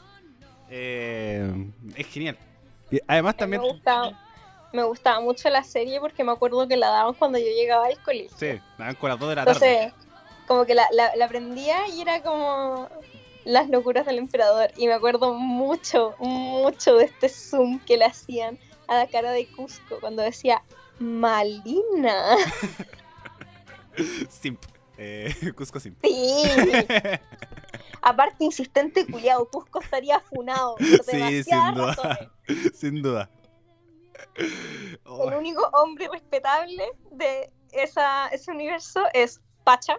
Eh, es genial. Y además también... Me gustaba, me gustaba mucho la serie porque me acuerdo que la daban cuando yo llegaba al colegio. Sí, daban con las 2 de la tarde. Entonces, como que la, la, la aprendía y era como las locuras del emperador. Y me acuerdo mucho, mucho de este zoom que le hacían a la cara de Cusco cuando decía Malina. (laughs) Simp. Eh, (laughs) Cusco Simp. Sí. (laughs) Aparte, insistente culiado, Cusco estaría funado. por Sí, sin duda. razones. Sin duda. Oh, El único hombre respetable de esa, ese universo es Pacha.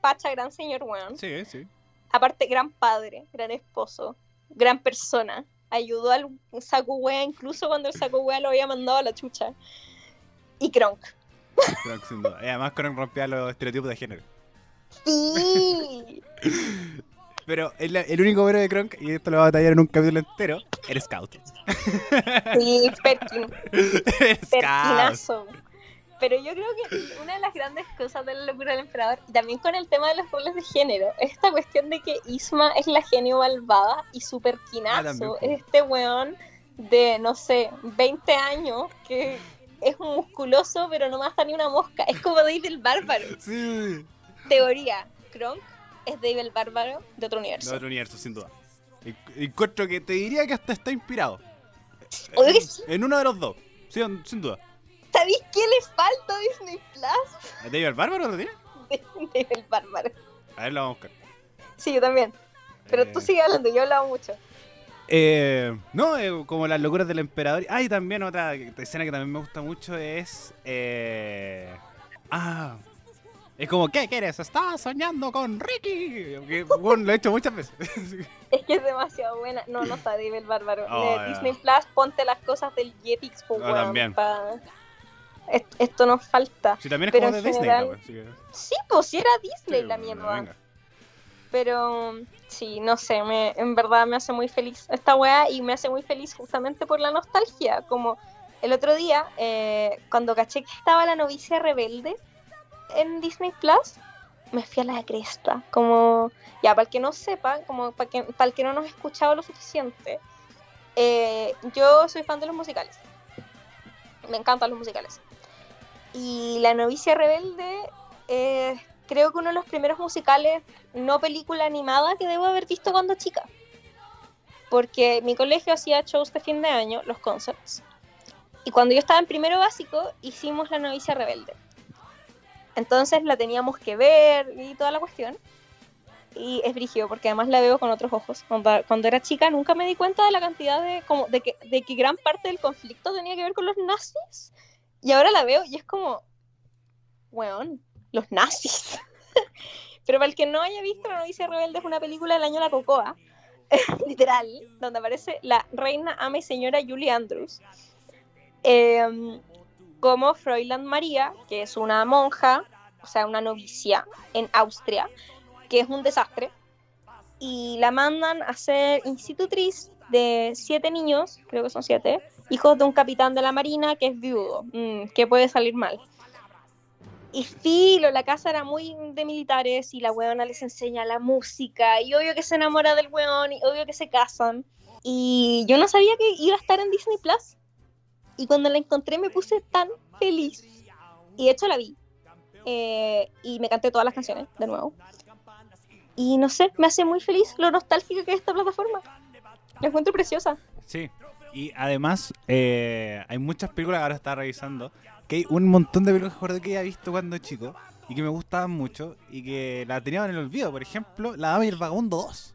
Pacha, gran señor weón. sí, sí. Aparte, gran padre, gran esposo, gran persona. Ayudó al saco wea incluso cuando el saco wea lo había mandado a la chucha. Y Kronk. Kronk, sin duda. Y además Kronk rompía los estereotipos de género. Sí. (laughs) Pero el, el único héroe de Kronk, y esto lo va a detallar en un capítulo entero, era Scout. Sí, Perkin. (laughs) Perkinazo. Pero yo creo que una de las grandes cosas de la locura del emperador, y también con el tema de los roles de género, es esta cuestión de que Isma es la genio malvada y su Ah, es este weón de, no sé, 20 años que es un musculoso pero no mata ni una mosca. Es como Dave el Bárbaro. (laughs) Sí. Teoría, Kronk es Dave el Bárbaro de otro De universo. otro universo, sin duda. En- Encuentro que te diría que hasta está inspirado. Sí. En uno de los dos. Sí, sin duda. ¿Sabéis qué le falta a Disney Plus? ¿A David el Bárbaro lo tiene? (laughs) Dave el Bárbaro. A ver, lo vamos a buscar. Sí, yo también. Pero tú Eh, sigue hablando, yo he hablado mucho. Eh, no, eh, como las locuras del emperador. Ah, y también otra escena que también me gusta mucho es. Eh, ah. Es como, ¿qué quieres? Estás soñando con Ricky. Que, bueno, lo he hecho muchas veces. (laughs) Es que es demasiado buena. No, no está Dave el Bárbaro. Oh. Disney Plus, ponte las cosas del Jetix, pues, Ah, weón, también. pa- Est- Esto nos falta. Sí, también es Pero como de Disney. general- la wea, así que- Sí, pues sí era Disney sí, la mierda. venga. Pero sí, no sé, me, en verdad me hace muy feliz esta weá y me hace muy feliz justamente por la nostalgia. Como el otro día, eh, cuando caché que estaba la novicia rebelde en Disney Plus, me fui a la cresta. Como, ya, para el que no sepa, como para, que, para el que no nos ha escuchado lo suficiente, eh, yo soy fan de los musicales. Me encantan los musicales. Y La novicia rebelde eh, creo que uno de los primeros musicales, no película animada, que debo haber visto cuando chica. Porque mi colegio hacía shows de fin de año, los concerts. Y cuando yo estaba en primero básico, hicimos La novicia rebelde. Entonces la teníamos que ver y toda la cuestión. Y es brígido, porque además la veo con otros ojos. Cuando, cuando era chica nunca me di cuenta de la cantidad de, como, de, que, de que gran parte del conflicto tenía que ver con los nazis. Y ahora la veo y es como, weón, los nazis. (laughs) Pero para el que no haya visto La novicia rebelde es una película del año La Cocoa, (laughs) literal, donde aparece la reina ama y señora Julie Andrews. em, como Fräulein María, que es una monja, o sea, una novicia en Austria, que es un desastre. Y la mandan a ser institutriz de siete niños, creo que son siete, hijos de un capitán de la marina que es viudo, mm, que puede salir mal. Y filo, la casa era muy de militares y la weona les enseña la música y obvio que se enamora del weón y obvio que se casan. Y yo no sabía que iba a estar en Disney Plus. Y cuando la encontré me puse tan feliz. Y de hecho la vi. Eh, y me canté todas las canciones de nuevo. Y no sé, me hace muy feliz lo nostálgica que es esta plataforma. La encuentro preciosa. Sí. Y además, eh, hay muchas películas, ahora estaba revisando, que hay un montón de películas que que había visto cuando chico y que me gustaban mucho y que la tenían en el olvido. Por ejemplo, La Dama y el Vagabundo 2.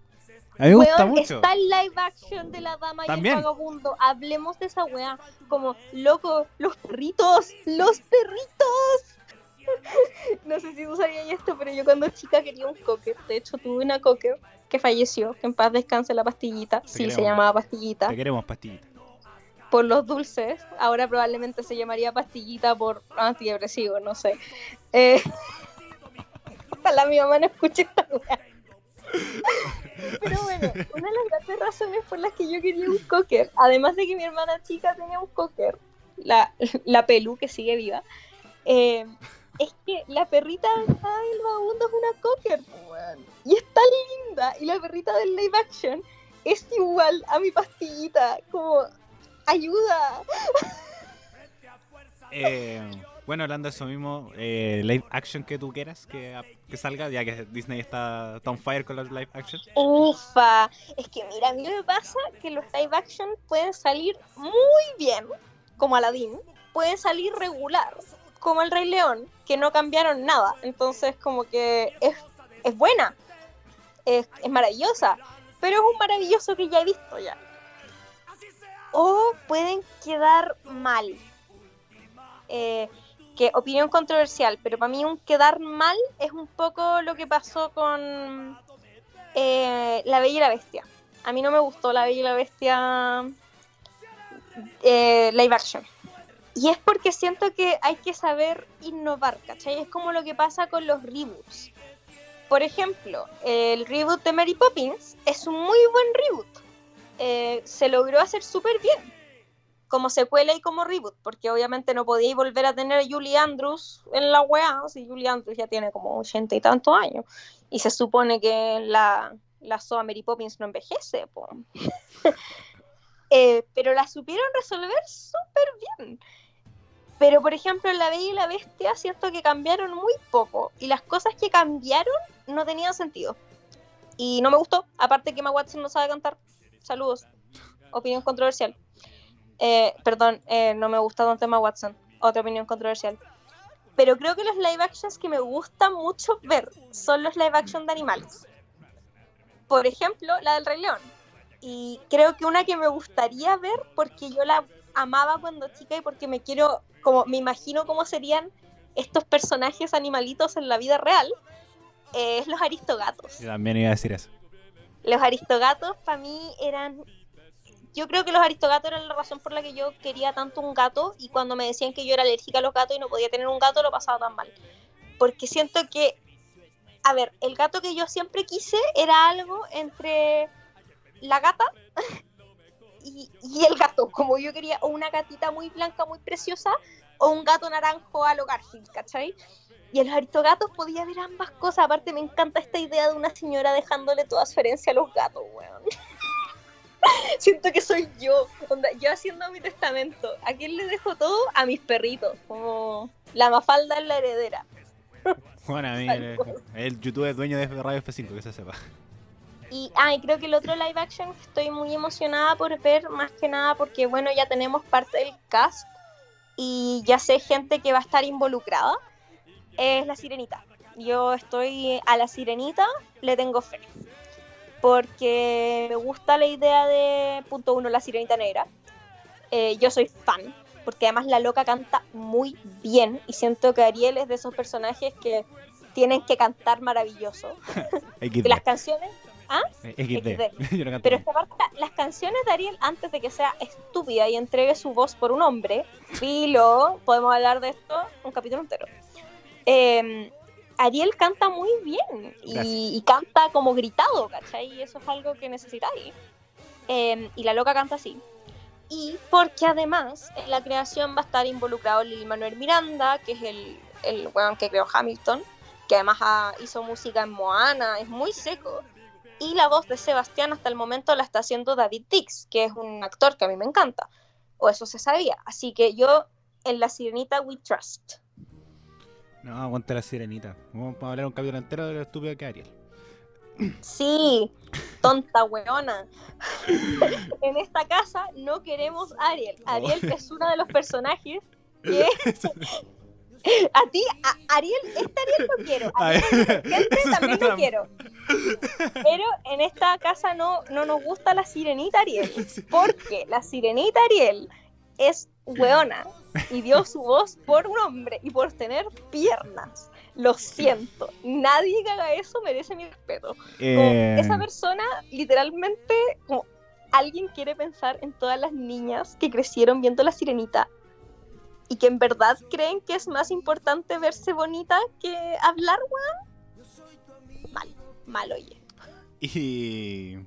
A mí me gusta Weón, mucho. está el live action de la dama y el vagabundo. Hablemos de esa weá. Como, loco, los perritos, los perritos. (laughs) no sé si tú sabías esto, pero yo cuando chica quería un cocker. De hecho, tuve una cocker que falleció. Que en paz descanse la pastillita. Sí, se llamaba pastillita. Te queremos, pastillita. Por los dulces. Ahora probablemente se llamaría pastillita por antidepresivo, no sé. Eh... (laughs) Ojalá mi mamá no escuche esta. (laughs) Pero bueno, una de las grandes razones por las que yo quería un cocker, además de que mi hermana chica tenía un cocker, la, la Pelu, que sigue viva, eh, es que la perrita del vagabundo es una cocker, y es tan linda, y la perrita del live action es igual a mi pastillita, como, ayuda. Eh, Bueno, hablando de eso mismo, eh, live action que tú quieras que, que salga, ya que Disney está, está on fire con los live action. Ufa, es que mira, a mí me pasa que los live action pueden salir muy bien, como Aladdin, pueden salir regular, como El Rey León, que no cambiaron nada. Entonces, como que es, es buena, es, es maravillosa, pero es un maravilloso que ya he visto ya. O pueden quedar mal. Eh, que opinión controversial, pero para mí un quedar mal es un poco lo que pasó con eh, La Bella y la Bestia. A mí no me gustó La Bella y la Bestia eh, live action. Y es porque siento que hay que saber innovar, ¿cachai? Es como lo que pasa con los reboots. Por ejemplo, el reboot de Mary Poppins es un muy buen reboot. Eh, se logró hacer súper bien como secuela y como reboot, porque obviamente no podíais volver a tener a Julie Andrews en la weá, si Julie Andrews ya tiene como ochenta y tantos años, y se supone que la, la Soa Mary Poppins no envejece, (laughs) eh, pero la supieron resolver súper bien. Pero, por ejemplo, en La Bella y la Bestia siento que cambiaron muy poco, y las cosas que cambiaron no tenían sentido. Y no me gustó, aparte que Emma Watson no sabe cantar. Saludos. Opinión controversial. Eh, perdón, eh, no me gusta Don Tema Watson. Otra opinión controversial. Pero creo que los live actions que me gusta mucho ver son los live action de animales. Por ejemplo, la del Rey León. Y creo que una que me gustaría ver porque yo la amaba cuando chica y porque me quiero, como me imagino cómo serían estos personajes animalitos en la vida real, es los aristogatos. Yo también iba a decir eso. Los aristogatos para mí eran yo creo que los aristogatos eran la razón por la que yo quería tanto un gato y cuando me decían que yo era alérgica a los gatos y no podía tener un gato lo pasaba tan mal. Porque siento que, a ver, el gato que yo siempre quise era algo entre la gata (laughs) y, el gato, como yo quería, o una gatita muy blanca, muy preciosa, o un gato naranjo a lo Garfield, ¿cachai? Y en los aristogatos podía ver ambas cosas. Aparte, me encanta esta idea de una señora dejándole toda su herencia a los gatos, weón. (laughs) Siento que soy yo, yo haciendo mi testamento. ¿A quién le dejo todo? A mis perritos, como la mafalda es la heredera. (laughs) Bueno, a mí el, YouTube es dueño de Radio F5, que se sepa. Y, ah, creo que el otro live action que estoy muy emocionada por ver, más que nada porque, bueno, ya tenemos parte del cast y ya sé gente que va a estar involucrada, es La Sirenita. Yo estoy a La Sirenita, le tengo fe porque me gusta la idea de, punto uno, la sirenita negra. Eh, yo soy fan, porque además la loca canta muy bien y siento que Ariel es de esos personajes que tienen que cantar maravilloso. (laughs) las canciones... ¿Ah? XD. (laughs) Pero esta parte, las canciones de Ariel, antes de que sea estúpida y entregue su voz por un hombre, filo, podemos hablar de esto un capítulo entero. Eh, Ariel canta muy bien y, canta como gritado, ¿cachai? Y eso es algo que necesitáis. Em, y la loca canta así. Y porque además en la creación va a estar involucrado Lil Manuel Miranda, que es el, el weón que creó Hamilton, que además hizo música en Moana, es muy seco. Y la voz de Sebastián hasta el momento la está haciendo David Dix, que es un actor que a mí me encanta. O eso se sabía. Así que yo en La Sirenita We Trust. No, aguante la sirenita. Vamos a hablar un capítulo entero de lo estúpido que Ariel. Sí, tonta weona. (laughs) en esta casa no queremos a Ariel. Ariel es uno de los personajes (laughs) que. (laughs) a ti, a Ariel, este Ariel no quiero. A este también no quiero. Pero en esta casa no, no nos gusta la sirenita Ariel. Porque la sirenita Ariel es weona y dio su voz por un hombre y por tener piernas. Lo siento, nadie que haga eso merece mi respeto. Eh, esa persona, literalmente, como alguien quiere pensar en todas las niñas que crecieron viendo la sirenita y que en verdad creen que es más importante verse bonita que hablar, weón. Mal, mal, oye. Y.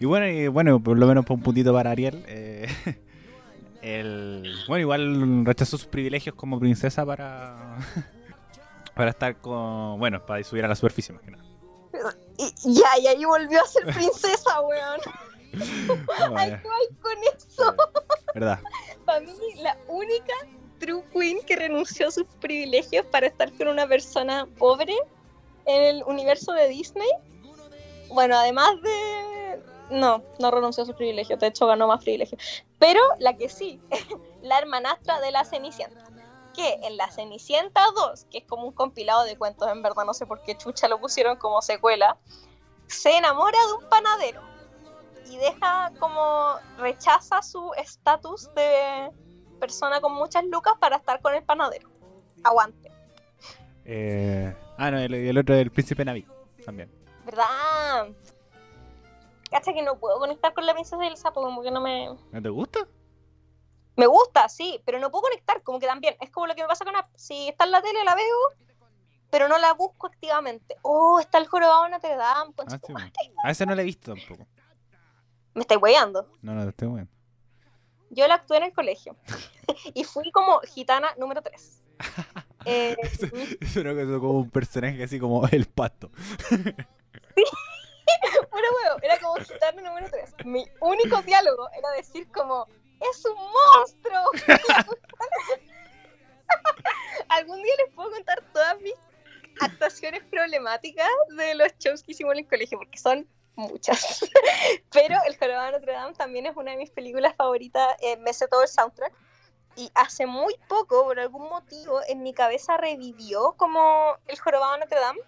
Y bueno, y bueno, por lo menos por un puntito para Ariel. Eh, (laughs) el, bueno, igual rechazó sus privilegios como princesa para (laughs) para estar con, bueno, para subir a la superficie más que nada. Y, ya, y ahí volvió a ser princesa, weón. (laughs) Ay, con eso. (laughs) ¿Verdad? Para mí, la única true queen que renunció a sus privilegios para estar con una persona pobre en el universo de Disney. Bueno, además de... No, no renunció a sus privilegios, de hecho ganó más privilegios. Pero la que sí, (laughs) la hermanastra de la Cenicienta. Que en la Cenicienta 2, que es como un compilado de cuentos, en verdad no sé por qué chucha lo pusieron como secuela, se enamora de un panadero y deja como rechaza su estatus de persona con muchas lucas para estar con el panadero. Aguante. Eh, ah, no, el, el otro del príncipe Navi también. ¿Verdad? Cacha que no puedo conectar con la princesa del sapo, como que no me. ¿No te gusta? Me gusta, sí, pero no puedo conectar, como que también. Es como lo que me pasa con. la- Si está en la tele, la veo, pero no la busco activamente. Oh, está el jorobado de Notre Dame. Ah, sí, madre. A ese no lo he visto tampoco. Me estáis weyando. No, no, te estoy viendo. Yo la actué en el colegio. (laughs) y fui como gitana número 3. (laughs) Eh, Eso, eso como un personaje así como el pato. Puro (laughs) era como gitana número 3. Mi único diálogo era decir como, ¡es un monstruo! (laughs) Algún día les puedo contar todas mis actuaciones problemáticas de los shows que hicimos en el colegio, porque son muchas. (laughs) Pero El Jorobado de Notre Dame también es una de mis películas favoritas, eh, me sé todo el soundtrack. Y hace muy poco, por algún motivo, en mi cabeza revivió como El Jorobado de Notre Dame.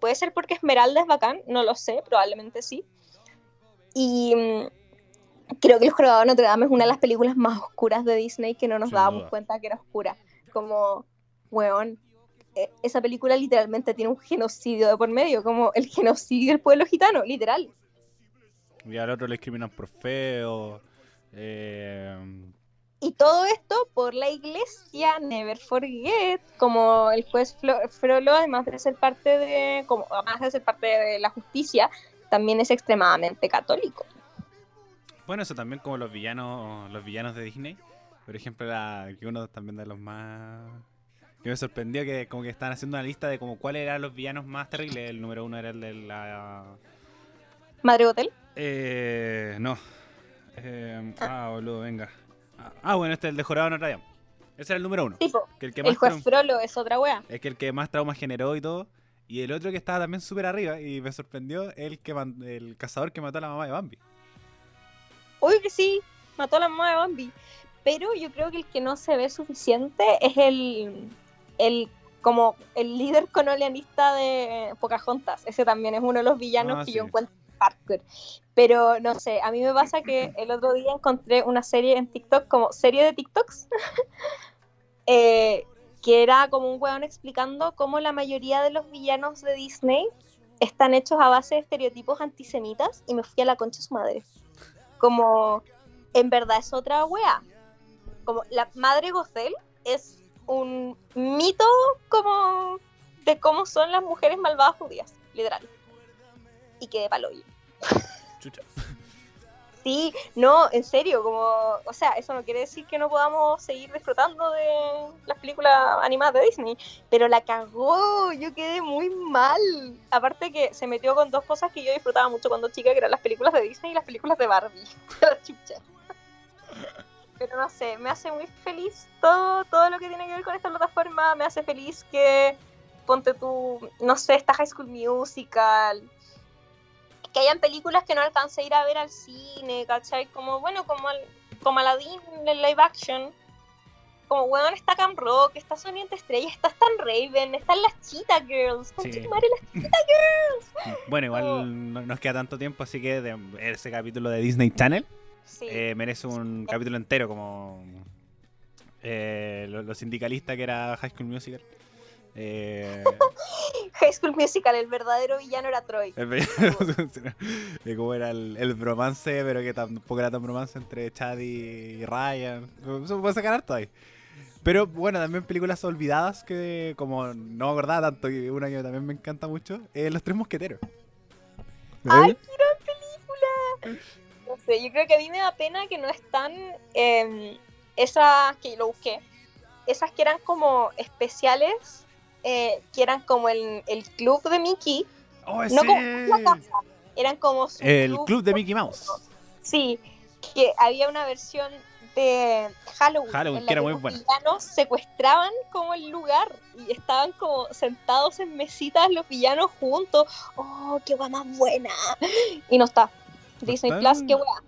Puede ser porque Esmeralda es bacán, no lo sé, probablemente sí. Y mm, creo que El Jorobado de Notre Dame es una de las películas más oscuras de Disney que no nos Sin dábamos duda. cuenta que era oscura. Como, weón, eh, esa película literalmente tiene un genocidio de por medio, como el genocidio del pueblo gitano, literal. Y al otro le discriminan por feo. Eh, Y todo esto por la iglesia, never forget, como el juez Frollo, además de ser parte de, como, además de ser parte de la justicia, también es extremadamente católico. Bueno, eso también como los villanos, los villanos de Disney. Por ejemplo, la, que uno también de los más que me sorprendió que como que estaban haciendo una lista de como cuáles eran los villanos más terribles. El número uno era el de la Madre Hotel. eh, no. Eh, ah, boludo, venga. Ah, bueno, este es el de Jorado Notre Dame. Ese era el número uno. Tipo, Que el que el más juez Frollo es otra wea. es que el que más trauma generó y todo. Y el otro que estaba también súper arriba y me sorprendió, el que el cazador que mató a la mamá de Bambi. Obvio que sí, mató a la mamá de Bambi. Pero yo creo que el que no se ve suficiente es el, el como el líder colonialista de Pocahontas. Ese también es uno de los villanos Ah, que sí. yo encuentro hardcore. Pero no sé, a mí me pasa que el otro día encontré una serie en TikTok, como serie de TikToks, (laughs) eh, que era como un weón explicando cómo la mayoría de los villanos de Disney están hechos a base de estereotipos antisemitas y me fui a la concha de su madre. Como, en verdad es otra wea. Como la madre Gothel es un mito como de cómo son las mujeres malvadas judías, literal. Y que de paloyo. Chucha. Sí, no, en serio, como, o sea, eso no quiere decir que no podamos seguir disfrutando de las películas animadas de Disney, pero la cagó, yo quedé muy mal. Aparte que se metió con dos cosas que yo disfrutaba mucho cuando chica, que eran las películas de Disney y las películas de Barbie. (laughs) La chucha. Pero no sé, me hace muy feliz todo, todo lo que tiene que ver con esta plataforma, me hace feliz que ponte tú, no sé, esta High School Musical, que hayan películas que no alcancé a ir a ver al cine, ¿cachai? Como, bueno, como, al, como Aladdin en live action. Como, weón, está Cam Rock, está Sonia entre Estrellas, está Stan Raven, están las Cheetah Girls. Con Sí. madre, las Bueno, Oh. igual no nos queda tanto tiempo, así que de- ese capítulo de Disney Channel Sí. eh, merece un capítulo entero como eh, lo- los sindicalistas que era High School Musical. Eh, (laughs) High School Musical, el verdadero villano era Troy. de cómo (laughs) era el, el bromance, pero que tampoco era tan bromance entre Chad y Ryan. Se puede sacar harto ahí. Pero bueno, también películas olvidadas que como no acordaba tanto, una que también me encanta mucho, es Los Tres Mosqueteros. ¡Ay, qué gran película! No sé, yo creo que a mí me da pena que no están eh, esas que lo busqué, esas que eran como especiales, eh, que eran como el, el club de Mickey, ¡Oh, no como la casa, eran como su El club de Mickey Mouse. Sí, que había una versión de Halloween. Halloween, en la que era muy los villanos secuestraban como el lugar y estaban como sentados en mesitas los villanos juntos. ¡Oh, qué guay más buena! Y no está. Disney está? Plus, qué guay.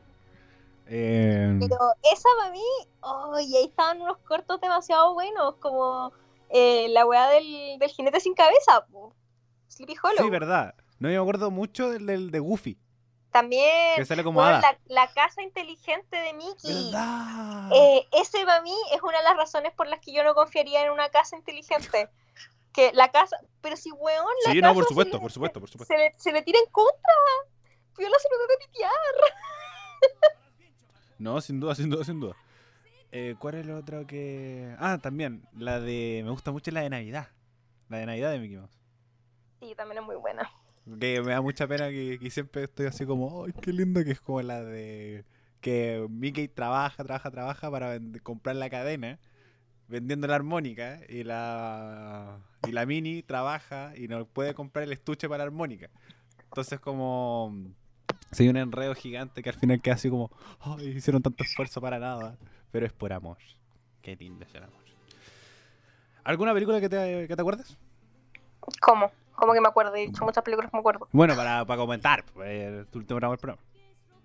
Eh, Pero esa para mí, oh, y ahí estaban unos cortos demasiado buenos, como eh, la weá del, del jinete sin cabeza, po. Sleepy Hollow. sí, verdad. No me acuerdo mucho del, del de Goofy, También, que sale como weón, hada. la, la casa inteligente de Mickey. Eh, ese para mí es una de las razones por las que yo no confiaría en una casa inteligente. Que la casa, pero si weón, la sí, casa no, por supuesto, le- por supuesto, por supuesto. Se le, se le tira en contra. Viola se lo debe pitear. No, sin duda, sin duda, sin duda. Eh, ¿Cuál es el otro que...? Ah, también, la de... Me gusta mucho la de Navidad. La de Navidad de Mickey Mouse. Sí, también es muy buena. Que me da mucha pena que, que siempre estoy así como, ¡ay, qué lindo! Que es como la de... Que Mickey trabaja, trabaja, trabaja para comprar la cadena, vendiendo la armónica, y la... Y la Mini trabaja y no puede comprar el estuche para la armónica. Entonces como... Sí, un enredo gigante que al final queda así como, ¡ay, hicieron tanto esfuerzo para nada! Pero es por amor. Qué lindo es el amor. ¿Alguna película que te, que te acuerdes? ¿Cómo? ¿Cómo que me acuerdo? He dicho muchas películas que me acuerdo. Bueno, para, para comentar, tu último del programa.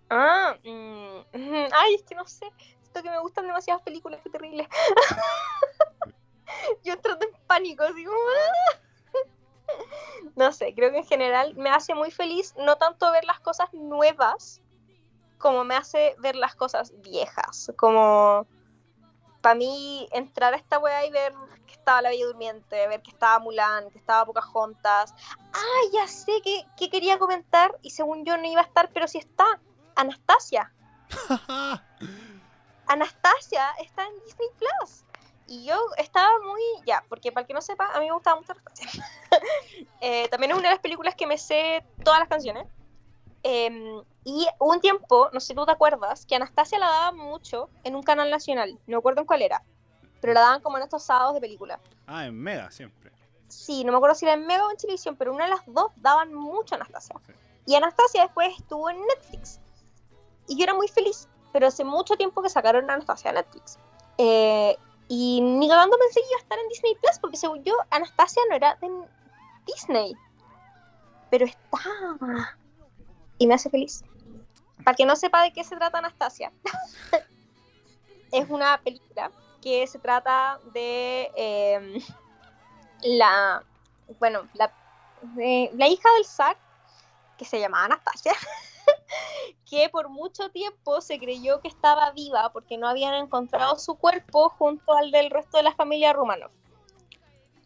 Ah, mm, (laughs) ay, es que no sé. Siento que me gustan demasiadas películas, qué terrible. (laughs) Yo entrando en pánico, así como. (laughs) No sé, creo que en general me hace muy feliz no tanto ver las cosas nuevas como me hace ver las cosas viejas. Como para mí entrar a esta weá y ver que estaba La Bella Durmiente, ver que estaba Mulan, que estaba Pocahontas. Ah, ya sé que, que quería comentar y según yo no iba a estar, pero sí está. Anastasia. (laughs) Anastasia está en Disney Plus. Y yo estaba muy. Ya, porque para el que no sepa, a mí me gustaba mucho Anastasia. (laughs) Eh, también es una de las películas que me sé todas las canciones. Eh, y un tiempo, no sé si tú te acuerdas, que Anastasia la daban mucho en un canal nacional. No me acuerdo en cuál era. Pero la daban como en estos sábados de película. Ah, en Mega, siempre. Sí, no me acuerdo si era en Mega o en Televisión, pero una de las dos daban mucho Anastasia. Sí. Y Anastasia después estuvo en Netflix. Y yo era muy feliz, pero hace mucho tiempo que sacaron a Anastasia a Netflix. Eh, y ni cagando pensé que iba a estar en Disney Plus, porque según yo, Anastasia no era de Disney. Pero está. Y me hace feliz. Para que no sepa de qué se trata Anastasia, (laughs) es una película que se trata de eh, la. Bueno, la, la hija del zar, que se llamaba Anastasia, (laughs) que por mucho tiempo se creyó que estaba viva porque no habían encontrado su cuerpo junto al del resto de la familia Romanov.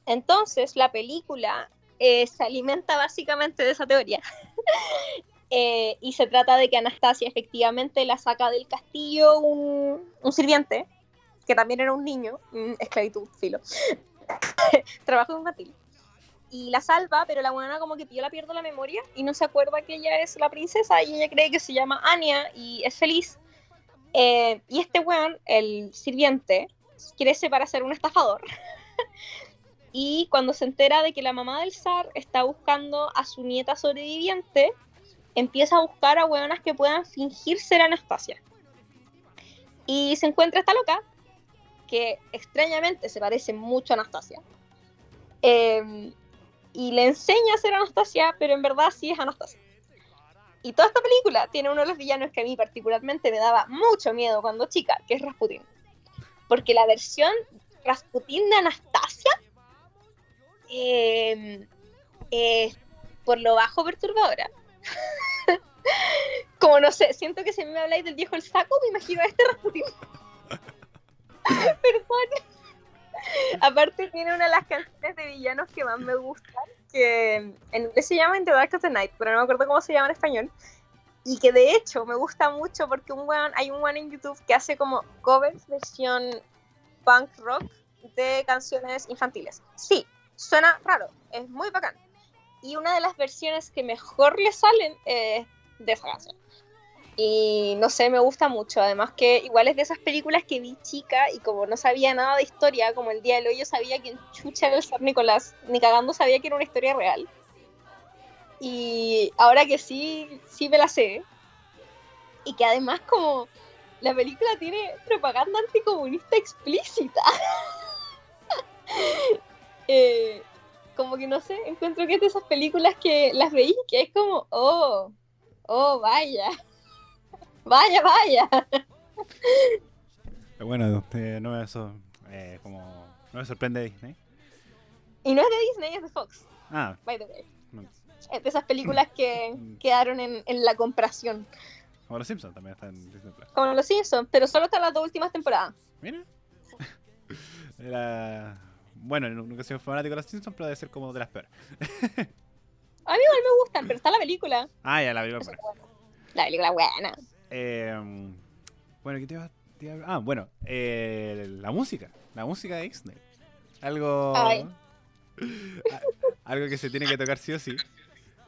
Entonces, la película eh, se alimenta básicamente de esa teoría. (laughs) Eh, y se trata de que Anastasia efectivamente la saca del castillo un, sirviente, que también era un niño, esclavitud, filo, (laughs) trabajo infantil. Y la salva, pero la buena como que pilla pierde la memoria y no se acuerda que ella es la princesa y ella cree que se llama Anya y es feliz. Eh, y este weón, el sirviente, crece para ser un estafador. (laughs) y cuando se entera de que la mamá del zar está buscando a su nieta sobreviviente, empieza a buscar a weonas que puedan fingir ser Anastasia. Y se encuentra esta loca, que extrañamente se parece mucho a Anastasia. Eh, y le enseña a ser Anastasia, pero en verdad sí es Anastasia. Y toda esta película tiene uno de los villanos que a mí particularmente me daba mucho miedo cuando chica, que es Rasputin. Porque la versión Rasputin de Anastasia eh, es por lo bajo perturbadora. (laughs) Como no sé, siento que si me habláis del viejo el saco, me imagino a este Rasputin. (laughs) Perdón. Aparte tiene una de las canciones de villanos que más me gustan, que en inglés se llama In the Dark of the Night, pero no me acuerdo cómo se llama en español. Y que de hecho me gusta mucho porque un weón, hay un one en YouTube que hace como covers versión punk rock de canciones infantiles. Sí, suena raro, es muy bacán. Y una de las versiones que mejor le salen es de esa canción. Y no sé, me gusta mucho. Además que igual es de esas películas que vi chica y como no sabía nada de historia, como el día del hoyo sabía que en chucha era el San Nicolás, ni cagando sabía que era una historia real. Y ahora que sí, sí me la sé. Y que además como la película tiene propaganda anticomunista explícita. (laughs) Eh, como que no sé, encuentro que es de esas películas que las veis que es como, oh, oh, vaya, (laughs) vaya, vaya. Bueno, eh, no, eso, eh, como, no me sorprende Disney. Y no es de Disney, es de Fox. Ah. By the way. Es de esas películas que quedaron en, en la comparación. Como los Simpsons también están en Disney Plus. Como los Simpsons, pero solo hasta las dos últimas temporadas. Mira. (laughs) Era. Bueno, nunca sido fanático de los Simpsons, pero debe ser como de las peores. A mí igual me gustan, pero está la película. Ah, ya, la película buena. La película buena. Eh, bueno, ¿qué te iba, a- te iba a- Ah, bueno, eh, la música. La música de Disney. Algo. Ay. (laughs) Algo que se tiene que tocar sí o sí.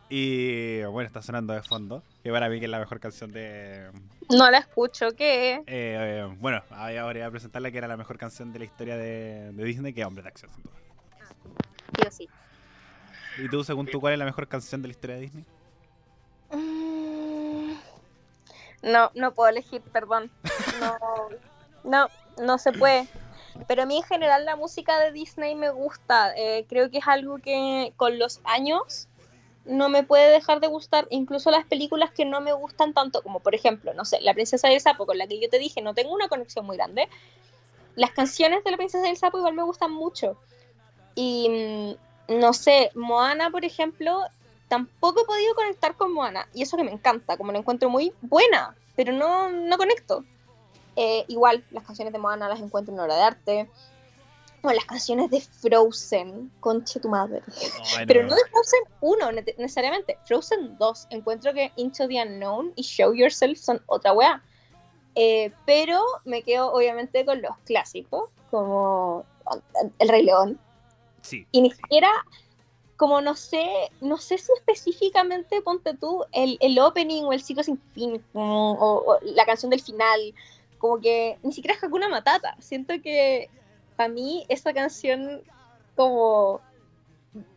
Y bueno, está sonando de fondo. Que para mí que es la mejor canción de. No la escucho, ¿qué? eh, eh, bueno, ahora voy a presentarla que era la mejor canción de la historia de, de Disney, que es Hombre de Acción, sin duda. Sí o sí. ¿Y tú, según tú, cuál es la mejor canción de la historia de Disney? Mm, No, no puedo elegir, perdón. No, (laughs) no, no se puede. Pero a mí en general la música de Disney me gusta. Eh, creo que es algo que con los años no me puede dejar de gustar. Incluso las películas que no me gustan tanto, como por ejemplo, no sé, La Princesa y el Sapo, con la que yo te dije no tengo una conexión muy grande. Las canciones de La Princesa y el Sapo igual me gustan mucho. Y mm, no sé, Moana, por ejemplo, tampoco he podido conectar con Moana. Y eso que me encanta, como la encuentro muy buena, pero no, no conecto. Eh, igual, las canciones de Moana las encuentro en obra de arte. O las canciones de Frozen, conche tu madre. Ay, Pero no de Frozen 1 ne- necesariamente, Frozen 2. Encuentro que Into the Unknown y Show Yourself son otra weá. Eh, pero me quedo obviamente con los clásicos, como El Rey León, Sí. y ni siquiera como no sé no sé si específicamente ponte tú el, el opening o el ciclo sin fin como- o, o la canción del final como que ni siquiera es Hakuna Matata siento que para mí esa canción como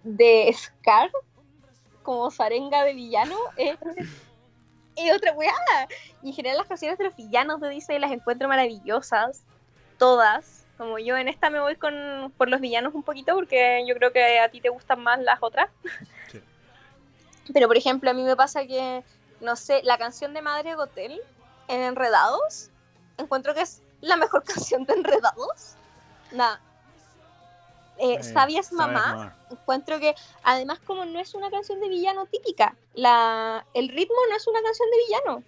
de Scar como Zarenga de villano es, es otra weá y en general las canciones de los villanos de Disney las encuentro maravillosas todas como yo en esta me voy con por los villanos un poquito porque yo creo que a ti te gustan más las otras. Sí. Pero por ejemplo, a mí me pasa que no sé, la canción de Madre Gotel en Enredados, encuentro que es la mejor (laughs) canción de Enredados. Nada. Eh, Eh, Sabia es Sabia mamá, encuentro que además como no es una canción de villano típica, la, el ritmo no es una canción de villano.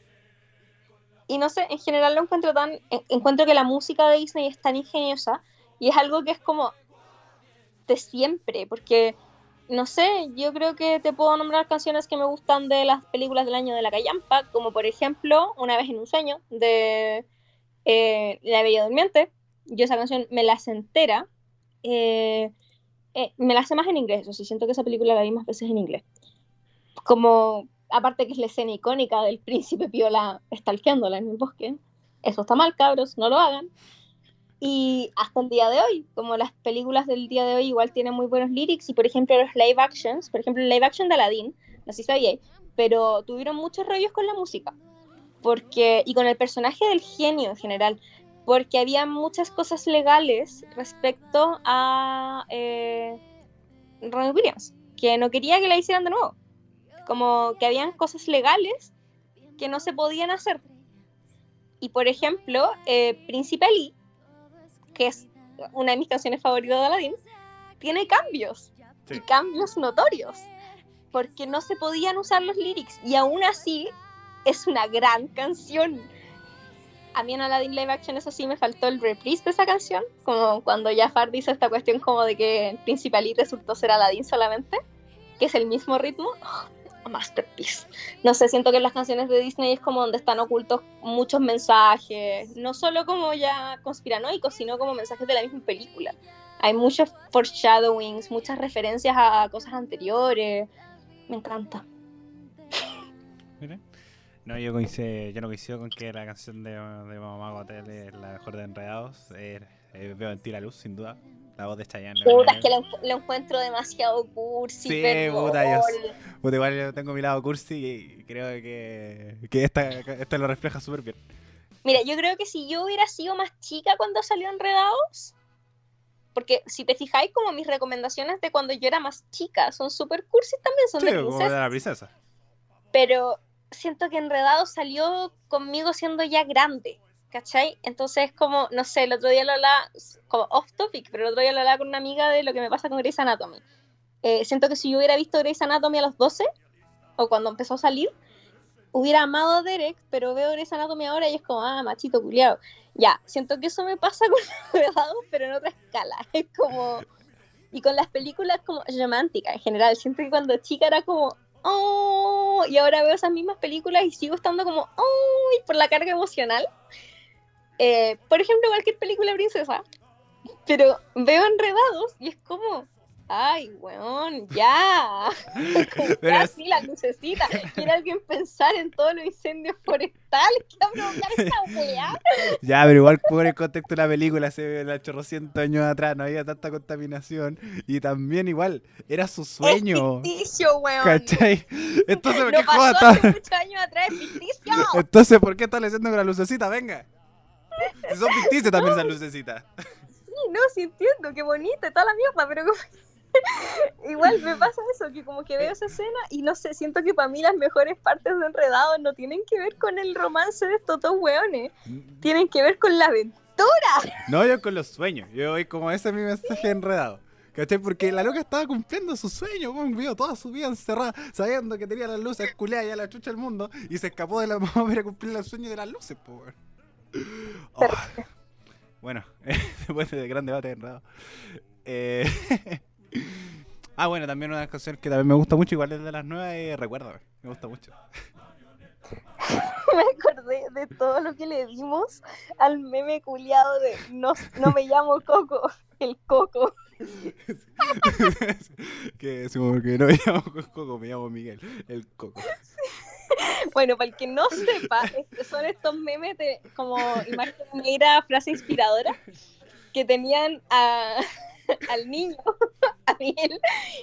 Y no sé, en general lo encuentro tan, en- encuentro que la música de Disney es tan ingeniosa y es algo que es como de siempre, porque no sé, yo creo que te puedo nombrar canciones que me gustan de las películas del año de la Callampa, como por ejemplo Una vez en un sueño de eh, La Bella Durmiente. Yo esa canción me la sé entera. Eh, eh, me la sé más en inglés, eso sí, siento que esa película la vi más veces en inglés. Como, aparte que es la escena icónica del (laughs) príncipe Piola stalkeándola en el bosque. Eso está mal, cabros, no lo hagan. Y hasta el día de hoy, como las películas del día de hoy igual tienen muy buenos lyrics, y por ejemplo los live actions, por ejemplo el live action de Aladdin, no sé si sabíais, pero tuvieron muchos rollos con la música. Porque, y con el personaje del genio en general, porque había muchas cosas legales respecto a eh, Robin Williams, que no quería que la hicieran de nuevo. Como que habían cosas legales que no se podían hacer. Y por ejemplo, eh, Príncipe Ali, que es una de mis canciones favoritas de Aladdin, tiene cambios. Sí. Y cambios notorios. Porque no se podían usar los lyrics. Y aún así, es una gran canción. A mí en Aladdin Live Action, eso sí, me faltó el reprise de esa canción. Como cuando Jafar dice esta cuestión como de que el Príncipe Ali resultó ser Aladdin solamente. Que es el mismo ritmo. Oh, masterpiece. No sé, siento que en las canciones de Disney es como donde están ocultos muchos mensajes. No solo como ya conspiranoicos, sino como mensajes de la misma película. Hay muchos foreshadowings, muchas referencias a cosas anteriores. Me encanta. No, yo, coincido, yo no coincido con que la canción de, de Mamá Gotel es la mejor de Enredados. Eh, eh, veo en ti la luz, sin duda. La voz de Chayanne. Puta, es que lo, encu- lo encuentro demasiado cursi, Sí, perdón. puta, yo. Puta, igual yo tengo mi lado cursi y creo que, que esta, esta lo refleja súper bien. Mira, yo creo que si yo hubiera sido más chica cuando salió Enredados, porque si te fijáis como mis recomendaciones de cuando yo era más chica son súper cursis también, son Sí, de como de princesas, la princesa. pero siento que Enredados salió conmigo siendo ya grande, ¿cachai? Entonces como, no sé, el otro día lo hablaba, como off topic, pero el otro día lo hablaba con una amiga de lo que me pasa con Grey's Anatomy. Eh, siento que si yo hubiera visto Grey's Anatomy a los 12, o cuando empezó a salir, hubiera amado a Derek, pero veo Grey's Anatomy ahora y es como, ah, machito culiado. Ya, siento que eso me pasa con (laughs) Enredados, pero en otra escala. (laughs) Es como... Y con las películas como románticas en general. Siento que cuando chica era como, oh, y ahora veo esas mismas películas y sigo estando como, oh, y por la carga emocional. Eh, por ejemplo, cualquier película princesa. Pero veo enredados y es como, ay, weón, ya. (laughs) Pero ya es- sí, la lucecita. Quiere alguien pensar en todos los incendios forestales que va a provocar esta weá. (laughs) Ya, pero igual por el contexto de la película, se ve la chorrocientos años atrás, no había tanta contaminación. Y también igual, era su sueño. Es ficticio, weón. ¿Cachai? Entonces, ¿por No qué joda hace muchos años atrás, es ficticio. (laughs) Entonces, ¿por qué estás leyendo con la lucecita? Venga. Si son ficticias también esas lucecitas. Sí, no, sí entiendo, qué bonita, toda la mierda, pero como- (laughs) igual me pasa eso, que como que veo esa escena y no sé, siento que para mí las mejores partes de Enredados no tienen que ver con el romance de estos dos weones, tienen que ver con la aventura. No, yo con los sueños. Yo voy como ese es mi mensaje enredado. ¿Cachai? Porque la loca estaba cumpliendo su sueño, weón. Vio toda su vida encerrada, sabiendo que tenía las luces culeadas y a la chucha del mundo. Y se escapó de la (laughs) mamá para cumplir el sueño de las luces, po. Oh. Bueno, (laughs) después de gran debate enredado. Eh... (laughs) ah, bueno, también una canciones que también me gusta mucho, igual es de las nuevas, es Recuérdame. Me gusta mucho. (laughs) Me acordé de todo lo que le dimos al meme culiado de no, no me llamo Coco, el Coco. (laughs) que es como que no me llamo Coco, me llamo Miguel, el Coco. Bueno, para el que no sepa, este- son estos memes de como imagen negra, frase inspiradora, que tenían a- (laughs) al niño, (laughs) a Miguel,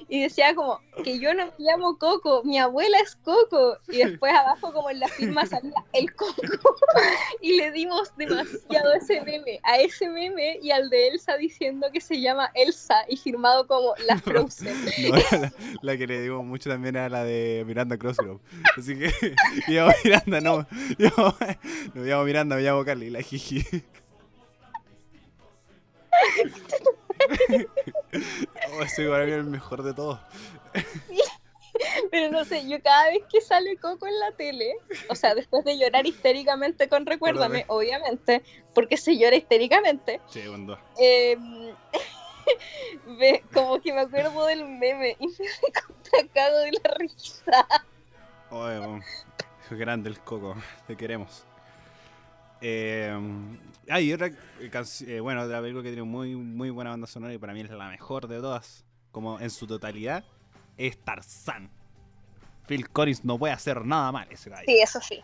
y decía como que yo no me llamo Coco, mi abuela es Coco, y después abajo como en la firma salía el Coco, (laughs) y le dimos demasiado a ese meme, a ese meme y al de Elsa diciendo que se llama Elsa y firmado como la Frozen. No, la, la que le digo mucho también era la de Miranda Crossroad. Así que llamo Miranda, no. Yo, no me llamo Miranda, me llamo Carly, la jiji. Oh, ese igual es el mejor de todos. (laughs) Pero no sé, yo cada vez que sale Coco en la tele, o sea, después de llorar histéricamente con Recuérdame, obviamente, porque se llora histéricamente, Sí, bueno. eh, (laughs) ve- como que me acuerdo del meme y me (laughs) recontra cago de la risa. Oye, grande el coco, te queremos. Eh, ah, y otra canción, eh, bueno, la película que tiene muy, muy buena banda sonora y para mí es la mejor de todas, como en su totalidad, es Tarzán. Phil Collins no puede hacer nada mal ese gallo. Sí, eso sí.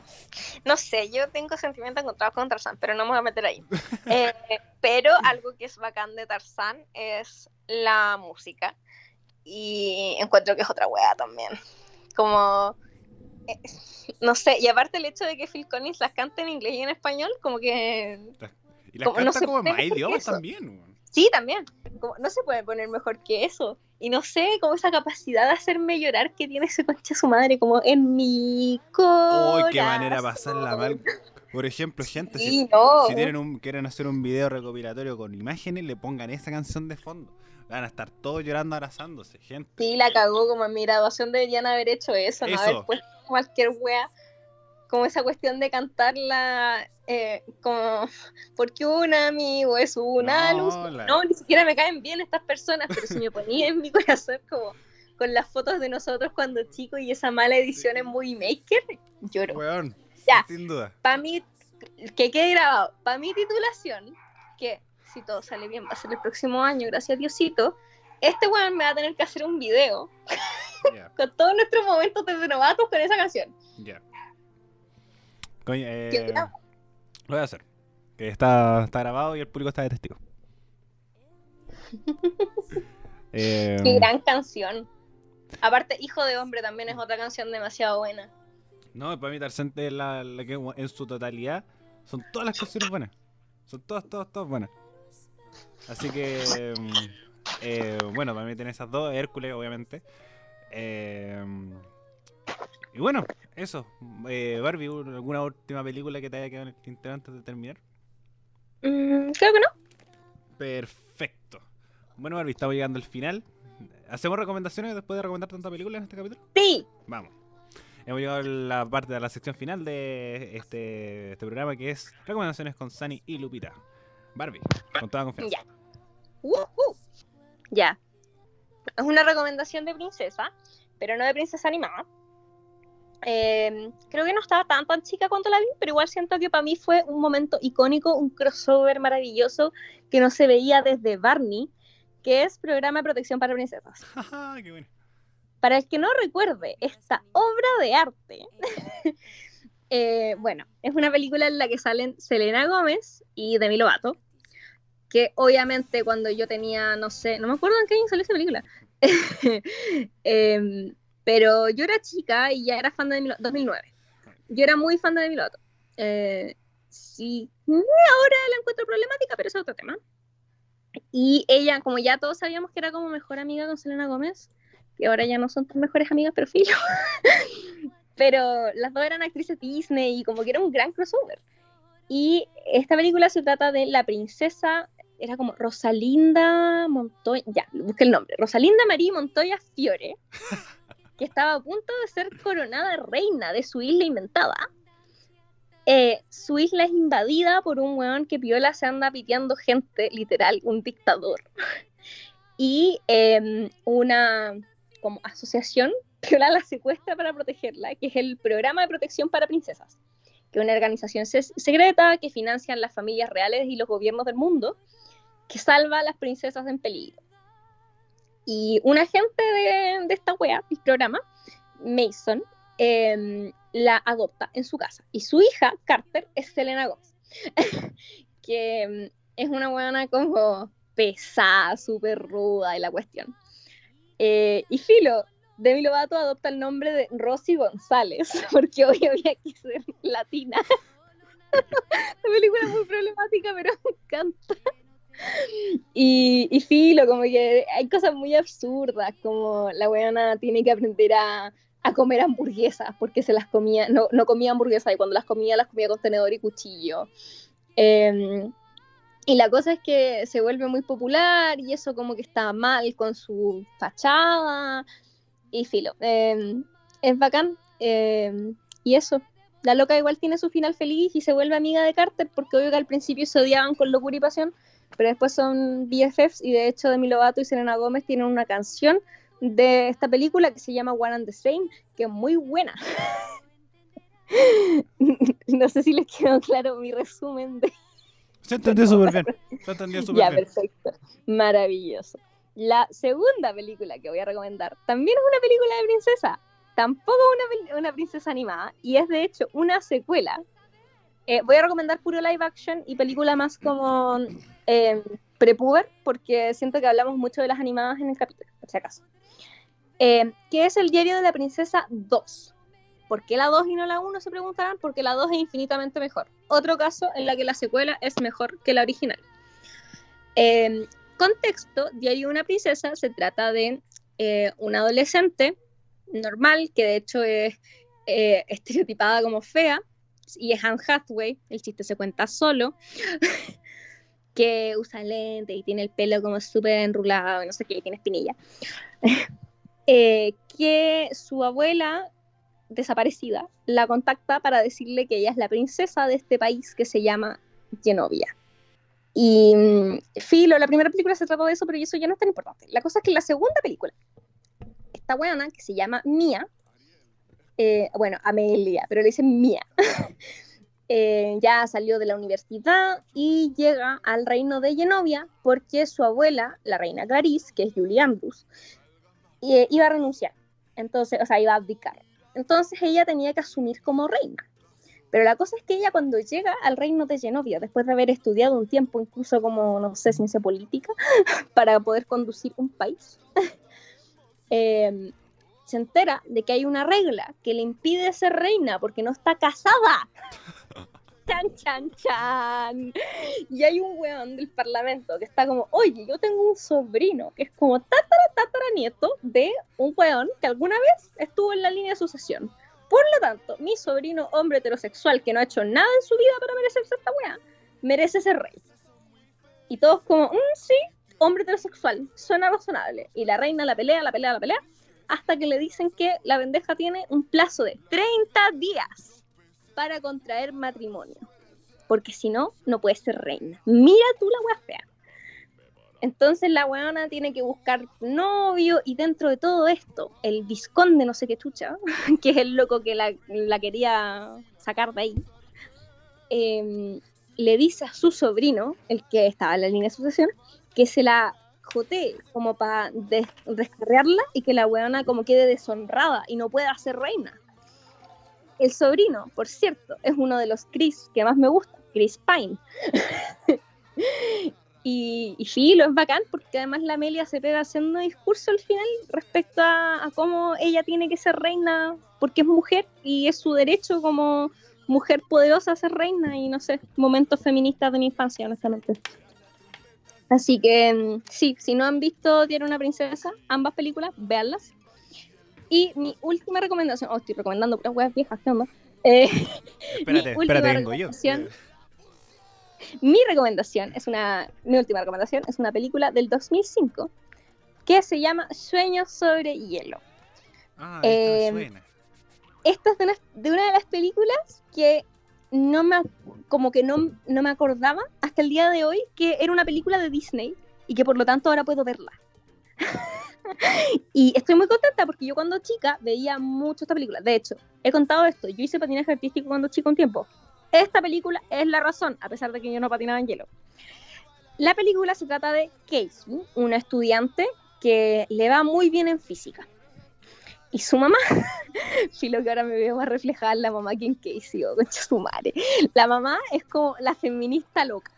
No sé, yo tengo sentimientos encontrados con Tarzán, pero no me voy a meter ahí. (laughs) Eh, pero algo que es bacán de Tarzán es la música. Y encuentro que es otra wea también. Como. (laughs) no sé, y aparte el hecho de que Phil Collins las cante en inglés y en español, como que. Y las como no canta como en más idiomas también. Sí, también. Como, no se puede poner mejor que eso. Y no sé, como esa capacidad de hacerme llorar que tiene ese concha su madre, como en mi corazón. Uy, qué manera pasarla mal. Por ejemplo, gente, si, no. tienen un, quieren hacer un video recopilatorio con imágenes, le pongan esa canción de fondo. Van a estar todos llorando, abrazándose, gente. Sí, la cagó, como en mi graduación deberían haber hecho eso, no Eso. haber puesto cualquier wea. Como esa cuestión de cantarla, eh, como, porque un amigo es una No, luz. la- No, ni siquiera me caen bien estas personas, pero si me ponía en mi (laughs) corazón como con las fotos de nosotros cuando chicos y esa mala edición en Movie Maker, lloro. Weón, Ya. sin duda. Para mí, que quede grabado, para mi titulación, que si todo sale bien va a ser el próximo año, gracias a Diosito, este weón me va a tener que hacer un video (laughs) (laughs) Con todos nuestros momentos de novatos con esa canción. ya. Eh, lo voy a hacer. Que está, está grabado y el público está de testigo. (laughs) Eh, Qué gran canción. Aparte, Hijo de Hombre también es otra canción demasiado buena. No, para mí Tarzán es la, la que en su totalidad Son todas las canciones buenas. Son todas, todas, todas buenas. Así que, mm, eh, bueno, para mí tiene esas dos, Hércules, obviamente. Eh, y bueno, eso. Eh, Barbie, ¿alguna última película que te haya quedado en el tintero antes de terminar? Mm, creo que no. Perfecto. Bueno, Barbie, estamos llegando al final. ¿Hacemos recomendaciones después de recomendar tanta película en este capítulo? Sí. Vamos. Hemos llegado a la parte de la sección final de este, este programa que es recomendaciones con Sani y Lupita. Barbie, con toda confianza. Ya. Ya. Es una recomendación de princesa, pero no de princesa animada. Eh, creo que no estaba tan tan chica cuando la vi, pero igual siento que para mí fue un momento icónico, un crossover maravilloso que no se veía desde Barney, que es Programa de Protección para Princesas. (laughs) Qué bueno. Para el que no recuerde esta obra de arte, (laughs) eh, bueno, es una película en la que salen Selena Gómez y Demi Lovato, que obviamente cuando yo tenía, no sé, no me acuerdo en qué año salió esa película, (laughs) eh, pero yo era chica y ya era fan de Demi Lovato, 2009. Yo era muy fan de Demi Lovato. Eh, sí, ahora la encuentro problemática, pero es otro tema. Y ella, como ya todos sabíamos que era como mejor amiga con Selena Gómez, y ahora ya no son tan mejores amigas, pero filo. (laughs) pero las dos eran actrices Disney y como que era un gran crossover. Y esta película se trata de la princesa, era como Rosalinda Montoya, ya, busqué el nombre, Rosalinda María Montoya Fiore, que estaba a punto de ser coronada reina de su isla inventada. Eh, su isla es invadida por un weón que piola se anda piteando gente, literal, un dictador. (laughs) y eh, una como asociación piola la secuestra para protegerla, que es el Programa de Protección para Princesas, que es una organización secreta que financian las familias reales y los gobiernos del mundo, que salva a las princesas en peligro. Y un agente de, de esta wea, el programa, Mason, eh, la adopta en su casa. Y su hija, Carter, es Selena Gómez, (laughs) que mm, es una buena como pesada, súper ruda y la cuestión. Eh, y Filo, Demi Lovato adopta el nombre de Rosy González, (laughs) porque hoy había que ser latina. (laughs) la película es muy problemática, pero me encanta. Y, y filo, como que hay cosas muy absurdas, como la weona tiene que aprender a, a comer hamburguesas, porque se las comía, no, no comía hamburguesas, y cuando las comía, las comía con tenedor y cuchillo. Eh, y la cosa es que se vuelve muy popular y eso como que está mal con su fachada. Y filo, eh, es bacán. Eh, y eso, la loca igual tiene su final feliz y se vuelve amiga de Carter porque obvio que al principio se odiaban con locura y pasión, pero después son BFFs y de hecho Demi Lovato y Selena Gómez tienen una canción de esta película que se llama One and the Same, que es muy buena. (laughs) no sé si les quedó claro mi resumen de... Se entendió súper bien. Se entendió (laughs) súper Ya, bien. perfecto. Maravilloso. La segunda película que voy a recomendar también es una película de princesa. Tampoco una, una princesa animada. Y es de hecho una secuela. Eh, voy a recomendar puro live action y película más como eh, prepuber, porque siento que hablamos mucho de las animadas en el capítulo, por si acaso. Eh, que es el diario de la princesa 2. ¿Por qué la 2 y no la 1? Se preguntarán, porque la 2 es infinitamente mejor. Otro caso en la que la secuela es mejor que la original. Eh, contexto, Diario de una princesa se trata de eh, una adolescente normal, que de hecho es eh, (laughs) estereotipada como fea, y es Anne Hathaway, el chiste se cuenta solo, (laughs) que usa lente y tiene el pelo como súper enrulado, no sé qué, tiene espinilla. (laughs) Eh, que su abuela desaparecida la contacta para decirle que ella es la princesa de este país que se llama Genovia. Y mm, Filo, la primera película se trata de eso, pero eso ya no es tan importante. La cosa es que la segunda película, esta weona que se llama Mía, eh, bueno, Amelia, pero le dicen Mía, (laughs) eh, ya salió de la universidad y llega al reino de Genovia porque su abuela, la reina Clarice, que es Julie eh, iba a renunciar. Entonces, o sea, iba a abdicar. Entonces ella tenía que asumir como reina. Pero la cosa es que ella cuando llega al reino de Genovia, después de haber estudiado un tiempo incluso como, no sé, ciencia política, (laughs) para poder conducir un país, (laughs) eh, se entera de que hay una regla que le impide ser reina porque no está casada. (laughs) chan, chan, chan. Y hay un weón del parlamento que está como, oye, yo tengo un sobrino que es como tatara, tatara nieto de un weón que alguna vez estuvo en la línea de sucesión. Por lo tanto, mi sobrino hombre heterosexual que no ha hecho nada en su vida para merecerse esta weá, merece ser rey. Y todos como, mm, sí, hombre heterosexual, suena razonable. Y la reina la pelea, la pelea, la pelea, hasta que le dicen que la bendeja tiene un plazo de 30 días para contraer matrimonio. Porque si no, no puede ser reina. Mira tú la wea. Entonces la weona tiene que buscar novio y dentro de todo esto, el visconde no sé qué chucha, (laughs) que es el loco que la, quería sacar de ahí, eh, le dice a su sobrino, el que estaba en la línea de sucesión, que se la jotee como para descarrearla y que la weona como quede deshonrada y no pueda ser reina. El sobrino, por cierto, es uno de los Chris que más me gusta, Chris Pine. (laughs) y, y sí, lo es bacán porque además la Amelia se pega haciendo discurso al final respecto a, a cómo ella tiene que ser reina porque es mujer y es su derecho como mujer poderosa ser reina y no sé, momentos feministas de mi infancia, honestamente. Así que mm, sí, si no han visto Tiene una princesa, ambas películas, véanlas. Y mi última recomendación, oh, estoy recomendando puras weas viejas, ¿qué onda? Eh, (laughs) espérate, espérate, vengo yo. Mi recomendación es una, mi última recomendación es una película del 2005 que se llama Sueños sobre hielo. Ah, eh, suena esta es de una, de las películas que no me, como que no, no me acordaba hasta el día de hoy que era una película de Disney y que por lo tanto ahora puedo verla. (laughs) y estoy muy contenta porque yo cuando chica veía mucho esta película. De hecho, he contado esto, yo hice patinaje artístico cuando chico un tiempo. Esta película es la razón, a pesar de que yo no patinaba en hielo. La película se trata de Casey, una estudiante que le va muy bien en física y su mamá, (laughs) lo que ahora me veo más reflejada en la mamá que en Casey o concha su madre. La mamá es como la feminista loca.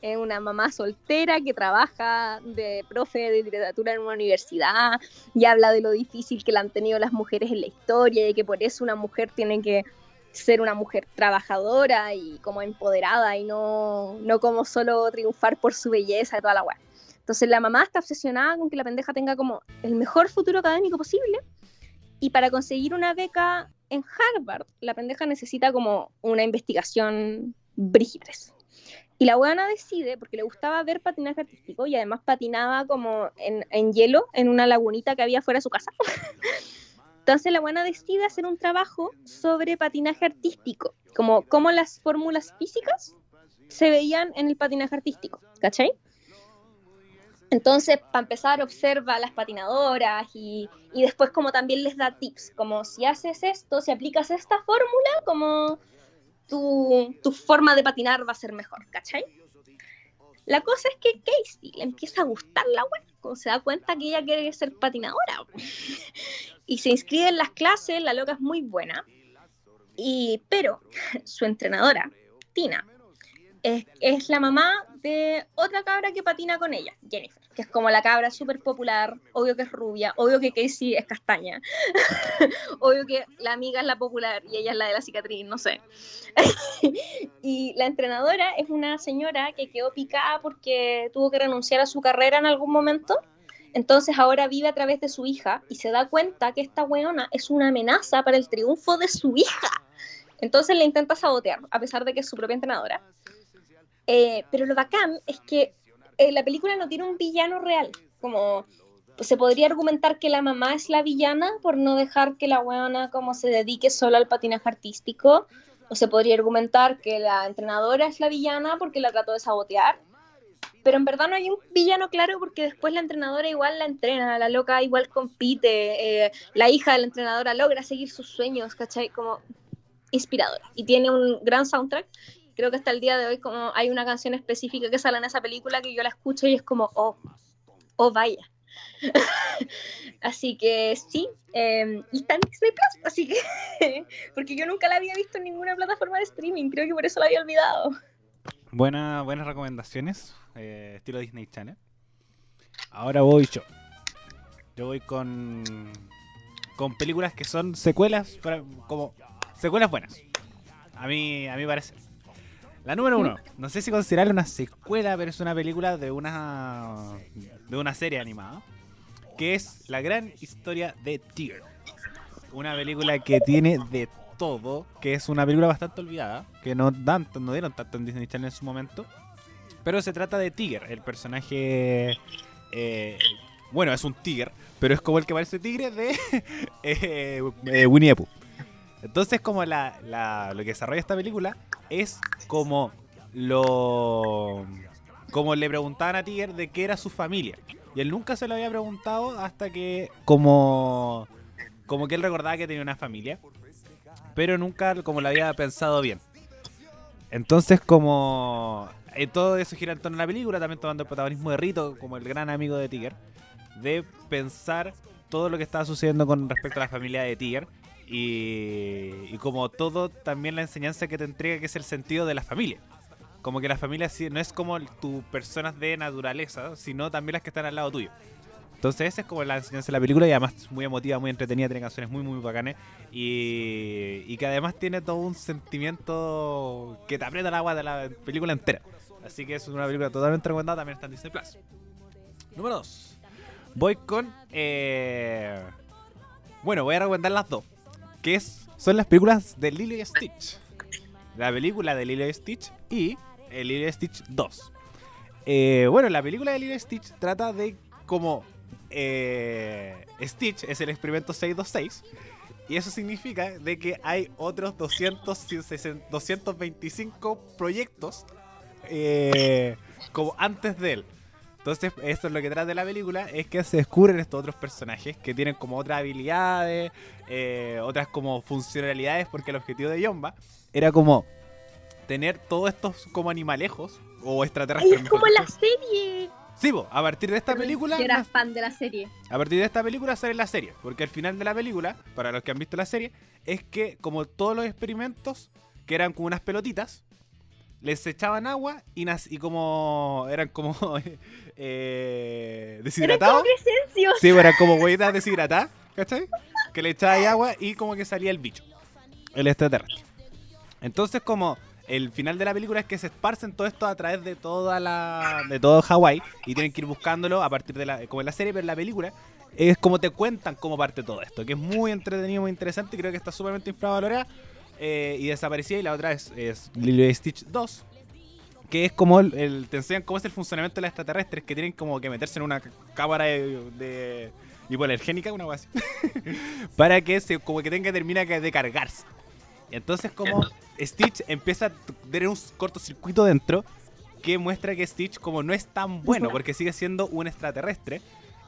Es una mamá soltera que trabaja de profe de literatura en una universidad y habla de lo difícil que la han tenido las mujeres en la historia y que por eso una mujer tiene que ser una mujer trabajadora y como empoderada y no, no como solo triunfar por su belleza y toda la weá. Entonces la mamá está obsesionada con que la pendeja tenga como el mejor futuro académico posible y para conseguir una beca en Harvard, la pendeja necesita como una investigación brígides. Y la buena decide, porque le gustaba ver patinaje artístico y además patinaba como en, en hielo en una lagunita que había fuera de su casa. (laughs) Entonces la buena decide hacer un trabajo sobre patinaje artístico, como cómo las fórmulas físicas se veían en el patinaje artístico, ¿cachai? Entonces, para empezar, observa a las patinadoras y, después como también les da tips, como si haces esto, si aplicas esta fórmula, como tu, forma de patinar va a ser mejor, ¿cachai? La cosa es que Casey le empieza a gustar la web, como se da cuenta que ella quiere ser patinadora. (laughs) y se inscribe en las clases, la loca es muy buena. Y, pero (laughs) su entrenadora, Tina, es, la mamá de otra cabra que patina con ella, Jennifer, que es como la cabra súper popular, obvio que es rubia, obvio que Casey es castaña, (laughs) obvio que la amiga es la popular y ella es la de la cicatriz, no sé. (laughs) y la entrenadora es una señora que quedó picada porque tuvo que renunciar a su carrera en algún momento. Entonces ahora vive a través de su hija y se da cuenta que esta weona es una amenaza para el triunfo de su hija. Entonces le intenta sabotear, a pesar de que es su propia entrenadora. Eh, pero lo bacán es que eh, la película no tiene un villano real. Como pues, se podría argumentar que la mamá es la villana por no dejar que la weona como se dedique solo al patinaje artístico. O se podría argumentar que la entrenadora es la villana porque la trató de sabotear. Pero en verdad no hay un villano claro porque después la entrenadora igual la entrena, la loca igual compite, eh, la hija de la entrenadora logra seguir sus sueños, ¿cachai? Como inspiradora. Y tiene un gran soundtrack creo que hasta el día de hoy como hay una canción específica que sale en esa película que yo la escucho y es como, oh, oh vaya. (laughs) así que sí, eh, y está en Disney Plus, así que, (laughs) porque yo nunca la había visto en ninguna plataforma de streaming, creo que por eso la había olvidado. Buena, buenas recomendaciones, eh, estilo Disney Channel. Ahora voy yo. Yo voy con, con películas que son secuelas, como secuelas buenas. A mí, a mí parece. La número uno. (laughs) No sé si considerarla una secuela, pero es una película de una de una serie animada que es La gran historia de Tigger. Una película que tiene de todo, que es una película bastante olvidada, que no, dan, no dieron tanto en Disney Channel en su momento. Pero se trata de Tiger, el personaje. eh, bueno, es un Tiger, pero es como el que parece tigre de (laughs) eh, eh, Winnie the Pooh. Entonces, como la, la- lo que desarrolla esta película es como lo. Como le preguntaban a Tiger de qué era su familia. Y él nunca se lo había preguntado hasta que, como. Como que él recordaba que tenía una familia. Pero nunca como lo había pensado bien. Entonces, como. eh, todo eso gira en torno a la película, también tomando el protagonismo de Rito, como el gran amigo de Tiger. De pensar todo lo que estaba sucediendo con respecto a la familia de Tiger. Y, como todo, también la enseñanza que te entrega, que es el sentido de la familia. Como que la familia no es como tus personas de naturaleza, sino también las que están al lado tuyo. Entonces esa es como la enseñanza de la película y además es muy emotiva, muy entretenida, tiene canciones muy muy bacanes y, y que además tiene todo un sentimiento que te aprieta el agua de la película entera. Así que es una película totalmente recomendada, también está en Disney Plus. Número 2. Voy con... eh, Bueno, voy a recomendar las dos. Que son las películas de Lilo y Stitch. La película de Lilo y Stitch y el Lilo y Stitch 2. Eh, bueno, la película de Lilo y Stitch trata de cómo eh, Stitch es el experimento 626 y eso significa de que hay otros 260 225 proyectos eh, como antes de él. Entonces, esto es lo que trata de la película, es que se descubren estos otros personajes que tienen como otras habilidades, eh, otras como funcionalidades, porque el objetivo de Yomba era como tener todos estos como animalejos o extraterrestres. es como la serie. Sí, po, a partir de esta película Yo era fan de la serie. a partir de esta película sale la serie. Porque al final de la película, para los que han visto la serie, es que como todos los experimentos, que eran como unas pelotitas, les echaban agua y, y como eran como (laughs) eh, deshidratados. como Crescencio. Sí, eran como huevitas deshidratadas, ¿cachai? Que le echabas agua y como que salía el bicho, el extraterrestre. Entonces como el final de la película es que se esparcen todo esto a través de toda la de todo Hawái y tienen que ir buscándolo a partir de la como en la serie, pero en la película es como te cuentan cómo parte todo esto, que es muy entretenido, muy interesante y creo que está súpermente infravalorada eh, y desaparecida y la otra es, es Lilo y Stitch 2 que es como el, el- te enseñan cómo es el funcionamiento de los extraterrestres que tienen como que meterse en una cámara de, de hipoalergénica, una cosa así, (laughs) para que se como que tenga que termina de cargarse. Entonces como Stitch empieza a tener un cortocircuito dentro que muestra que Stitch como no es tan bueno porque sigue siendo un extraterrestre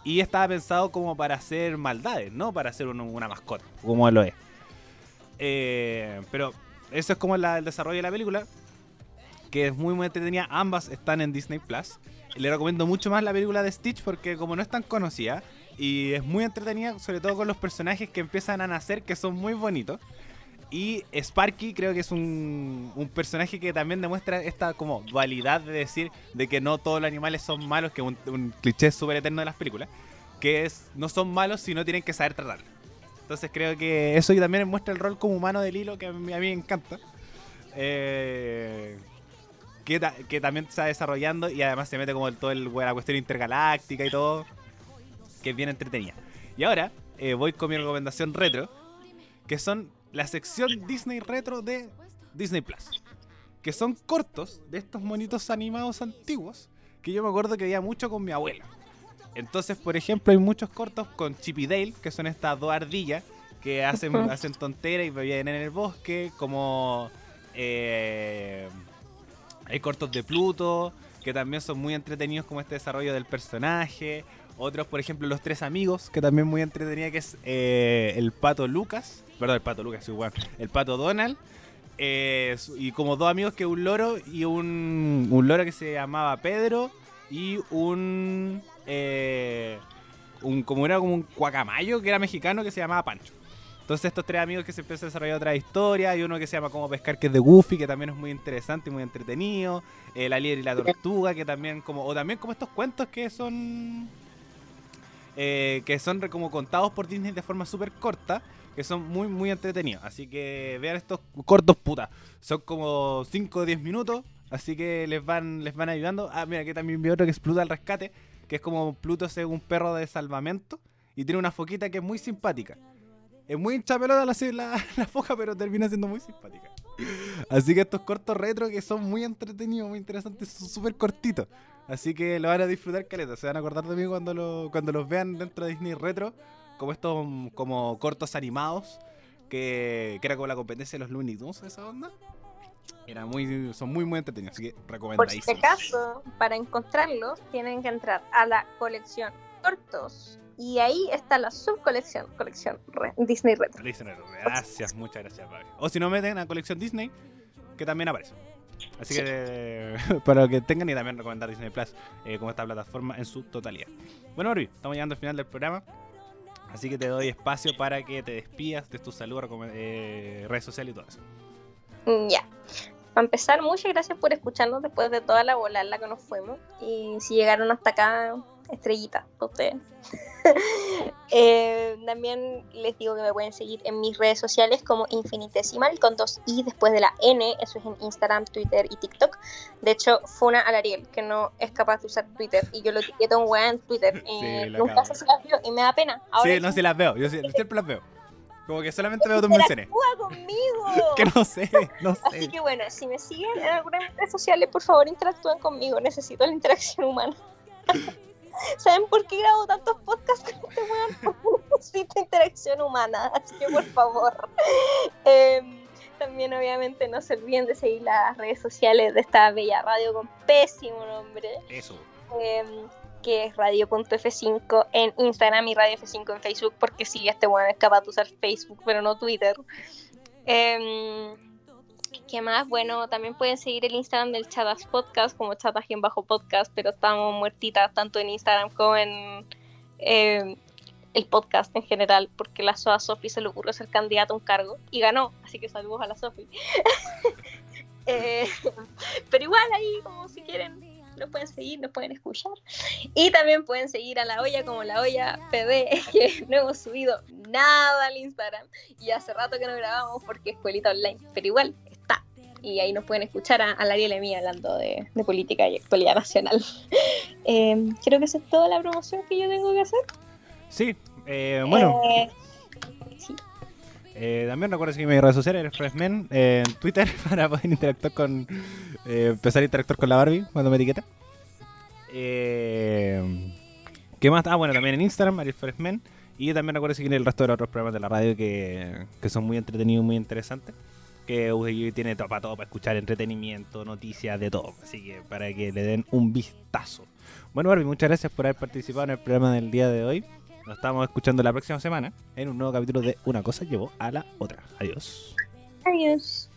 y estaba pensado como para hacer maldades, no para un- una mascota, como lo es. Eh, pero eso es como el desarrollo de la película que es muy muy entretenida. Ambas están en Disney Plus. Le recomiendo mucho más la película de Stitch porque como no es tan conocida y es muy entretenida, sobre todo con los personajes que empiezan a nacer que son muy bonitos. Y Sparky creo que es un, un personaje que también demuestra esta como dualidad de decir de que no todos los animales son malos, que es un, un cliché súper eterno de las películas, que es no son malos si no tienen que saber tratarlos. Entonces creo que eso también muestra el rol como humano del hilo que a mí, a me encanta. Eh, que también se está desarrollando y además se mete como el, todo el, la cuestión intergaláctica y todo, que es bien entretenida. Y ahora eh, voy con mi recomendación retro, que son la sección Disney Retro de Disney Plus. Que son cortos de estos monitos animados antiguos que yo me acuerdo que veía mucho con mi abuela. Entonces, por ejemplo, hay muchos cortos con Chip y Dale, que son estas dos ardillas que hacen, hacen tonteras y viven en el bosque, como eh, hay cortos de Pluto, que también son muy entretenidos como este desarrollo del personaje. Otros, por ejemplo, Los Tres Amigos, que también muy entretenida, que es eh, el Pato Lucas, perdón, el Pato Lucas, igual, el Pato Donald, eh, y como dos amigos que un loro y un, un loro que se llamaba Pedro y un, eh, un como era como un cuacamayo que era mexicano que se llamaba Pancho. Entonces estos tres amigos que se empiezan a desarrollar otra historia, y uno que se llama Cómo pescar, que es de Goofy, que también es muy interesante y muy entretenido, eh, La liebre y la tortuga, que también como, o también como estos cuentos que son eh, que son como contados por Disney de forma súper corta, que son muy, muy entretenidos. Así que vean estos cortos, puta. Son como 5 o 10 minutos, así que les van, les van ayudando. Ah, mira, que también vi otro que es Pluto al rescate, que es como Pluto es un perro de salvamento y tiene una foquita que es muy simpática. Es muy hinchapelota la, (laughs) la, la foca, pero termina siendo muy simpática. Así que estos cortos retro que son muy entretenidos, muy interesantes, son súper cortitos. Así que lo van a disfrutar caleta. Se van a acordar de mí cuando, lo, cuando los vean dentro de Disney Retro. Como estos como cortos animados. Que, que era como la competencia de los Looney Tunes, esa onda. Era muy, son muy muy entretenidos. Así que Por si recomendadísimos. acaso, para encontrarlos, tienen que entrar a la colección cortos. Y ahí está la subcolección, colección re- Disney Retro. Disney Retro. Gracias, muchas gracias, Babi. O si no, meten a colección Disney, que también aparece. Así Sí. que (laughs) para que tengan y también recomendar Disney Plus eh, como esta plataforma en su totalidad. Bueno, Barbie, estamos llegando al final del programa. Así que te doy espacio para que te despidas de tu salud, eh, redes sociales y todo eso. Ya. Para empezar, muchas gracias por escucharnos después de toda la bola en la que nos fuimos. Y si llegaron hasta acá, estrellita para ustedes. (laughs) Eh, también les digo que me pueden seguir en mis redes sociales como infinitesimal con dos i después de la n. Eso es en Instagram, Twitter y TikTok. De hecho, Funa al Ariel, que no es capaz de usar Twitter. Y yo lo etiqueto en weá en Twitter. (laughs) Sí, Eh, nunca si las veo y me da pena. Ahora sí, no, si las veo. Yo sí- siempre las veo. Como que solamente veo tus menciones. (laughs) conmigo. Que no sé, no Así sé. que bueno, si me siguen en algunas redes sociales, por favor interactúen conmigo. Necesito la interacción humana. (laughs) ¿Saben por qué grabo tantos podcasts con este weón? (laughs) Necesito interacción humana. Así que por favor. Em, también obviamente no se olviden de seguir las redes sociales de esta bella radio con pésimo nombre. Eso. em, que es radio.f5 en Instagram y radio F5 en Facebook, porque sí, este weón es capaz de usar Facebook, pero no Twitter. Em, ¿Qué más? Bueno, también pueden seguir el Instagram del Chatas Podcast como chatas bajo podcast, pero estamos muertitas tanto en Instagram como en em, el podcast en general, porque la SOA Sofi se le ocurrió ser candidata a un cargo y ganó, así que saludos a la Sofi. (laughs) Eh, pero igual ahí, como si quieren, nos pueden seguir, nos pueden escuchar. Y también pueden seguir a la olla como la olla PD, (laughs) que no hemos subido nada al Instagram. Y hace rato que no grabamos porque es escuelita online, pero igual está. Y ahí nos pueden escuchar a, a la Ariel y a mí hablando de, de política y actualidad nacional. (laughs) Eh, creo que esa es toda la promoción que yo tengo que hacer. Sí, eh, bueno. Eh, sí. Eh, también recuerden seguirme en mis redes sociales, eh, en Twitter (laughs) para poder interactuar con. Eh, empezar a interactuar con la Barbie cuando me etiqueta. Eh, ¿Qué más? Ah, bueno, también en Instagram, Ariel Freshman. Y también recuerden seguir el resto de los otros programas de la radio que, que son muy entretenidos muy interesantes. Que UDG tiene todo, para todo, para escuchar entretenimiento, noticias, de todo. Así que para que le den un vistazo. Bueno, Barbie, muchas gracias por haber participado en el programa del día de hoy. Nos estamos escuchando la próxima semana en un nuevo capítulo de Una cosa llevó a la otra. Adiós. Adiós.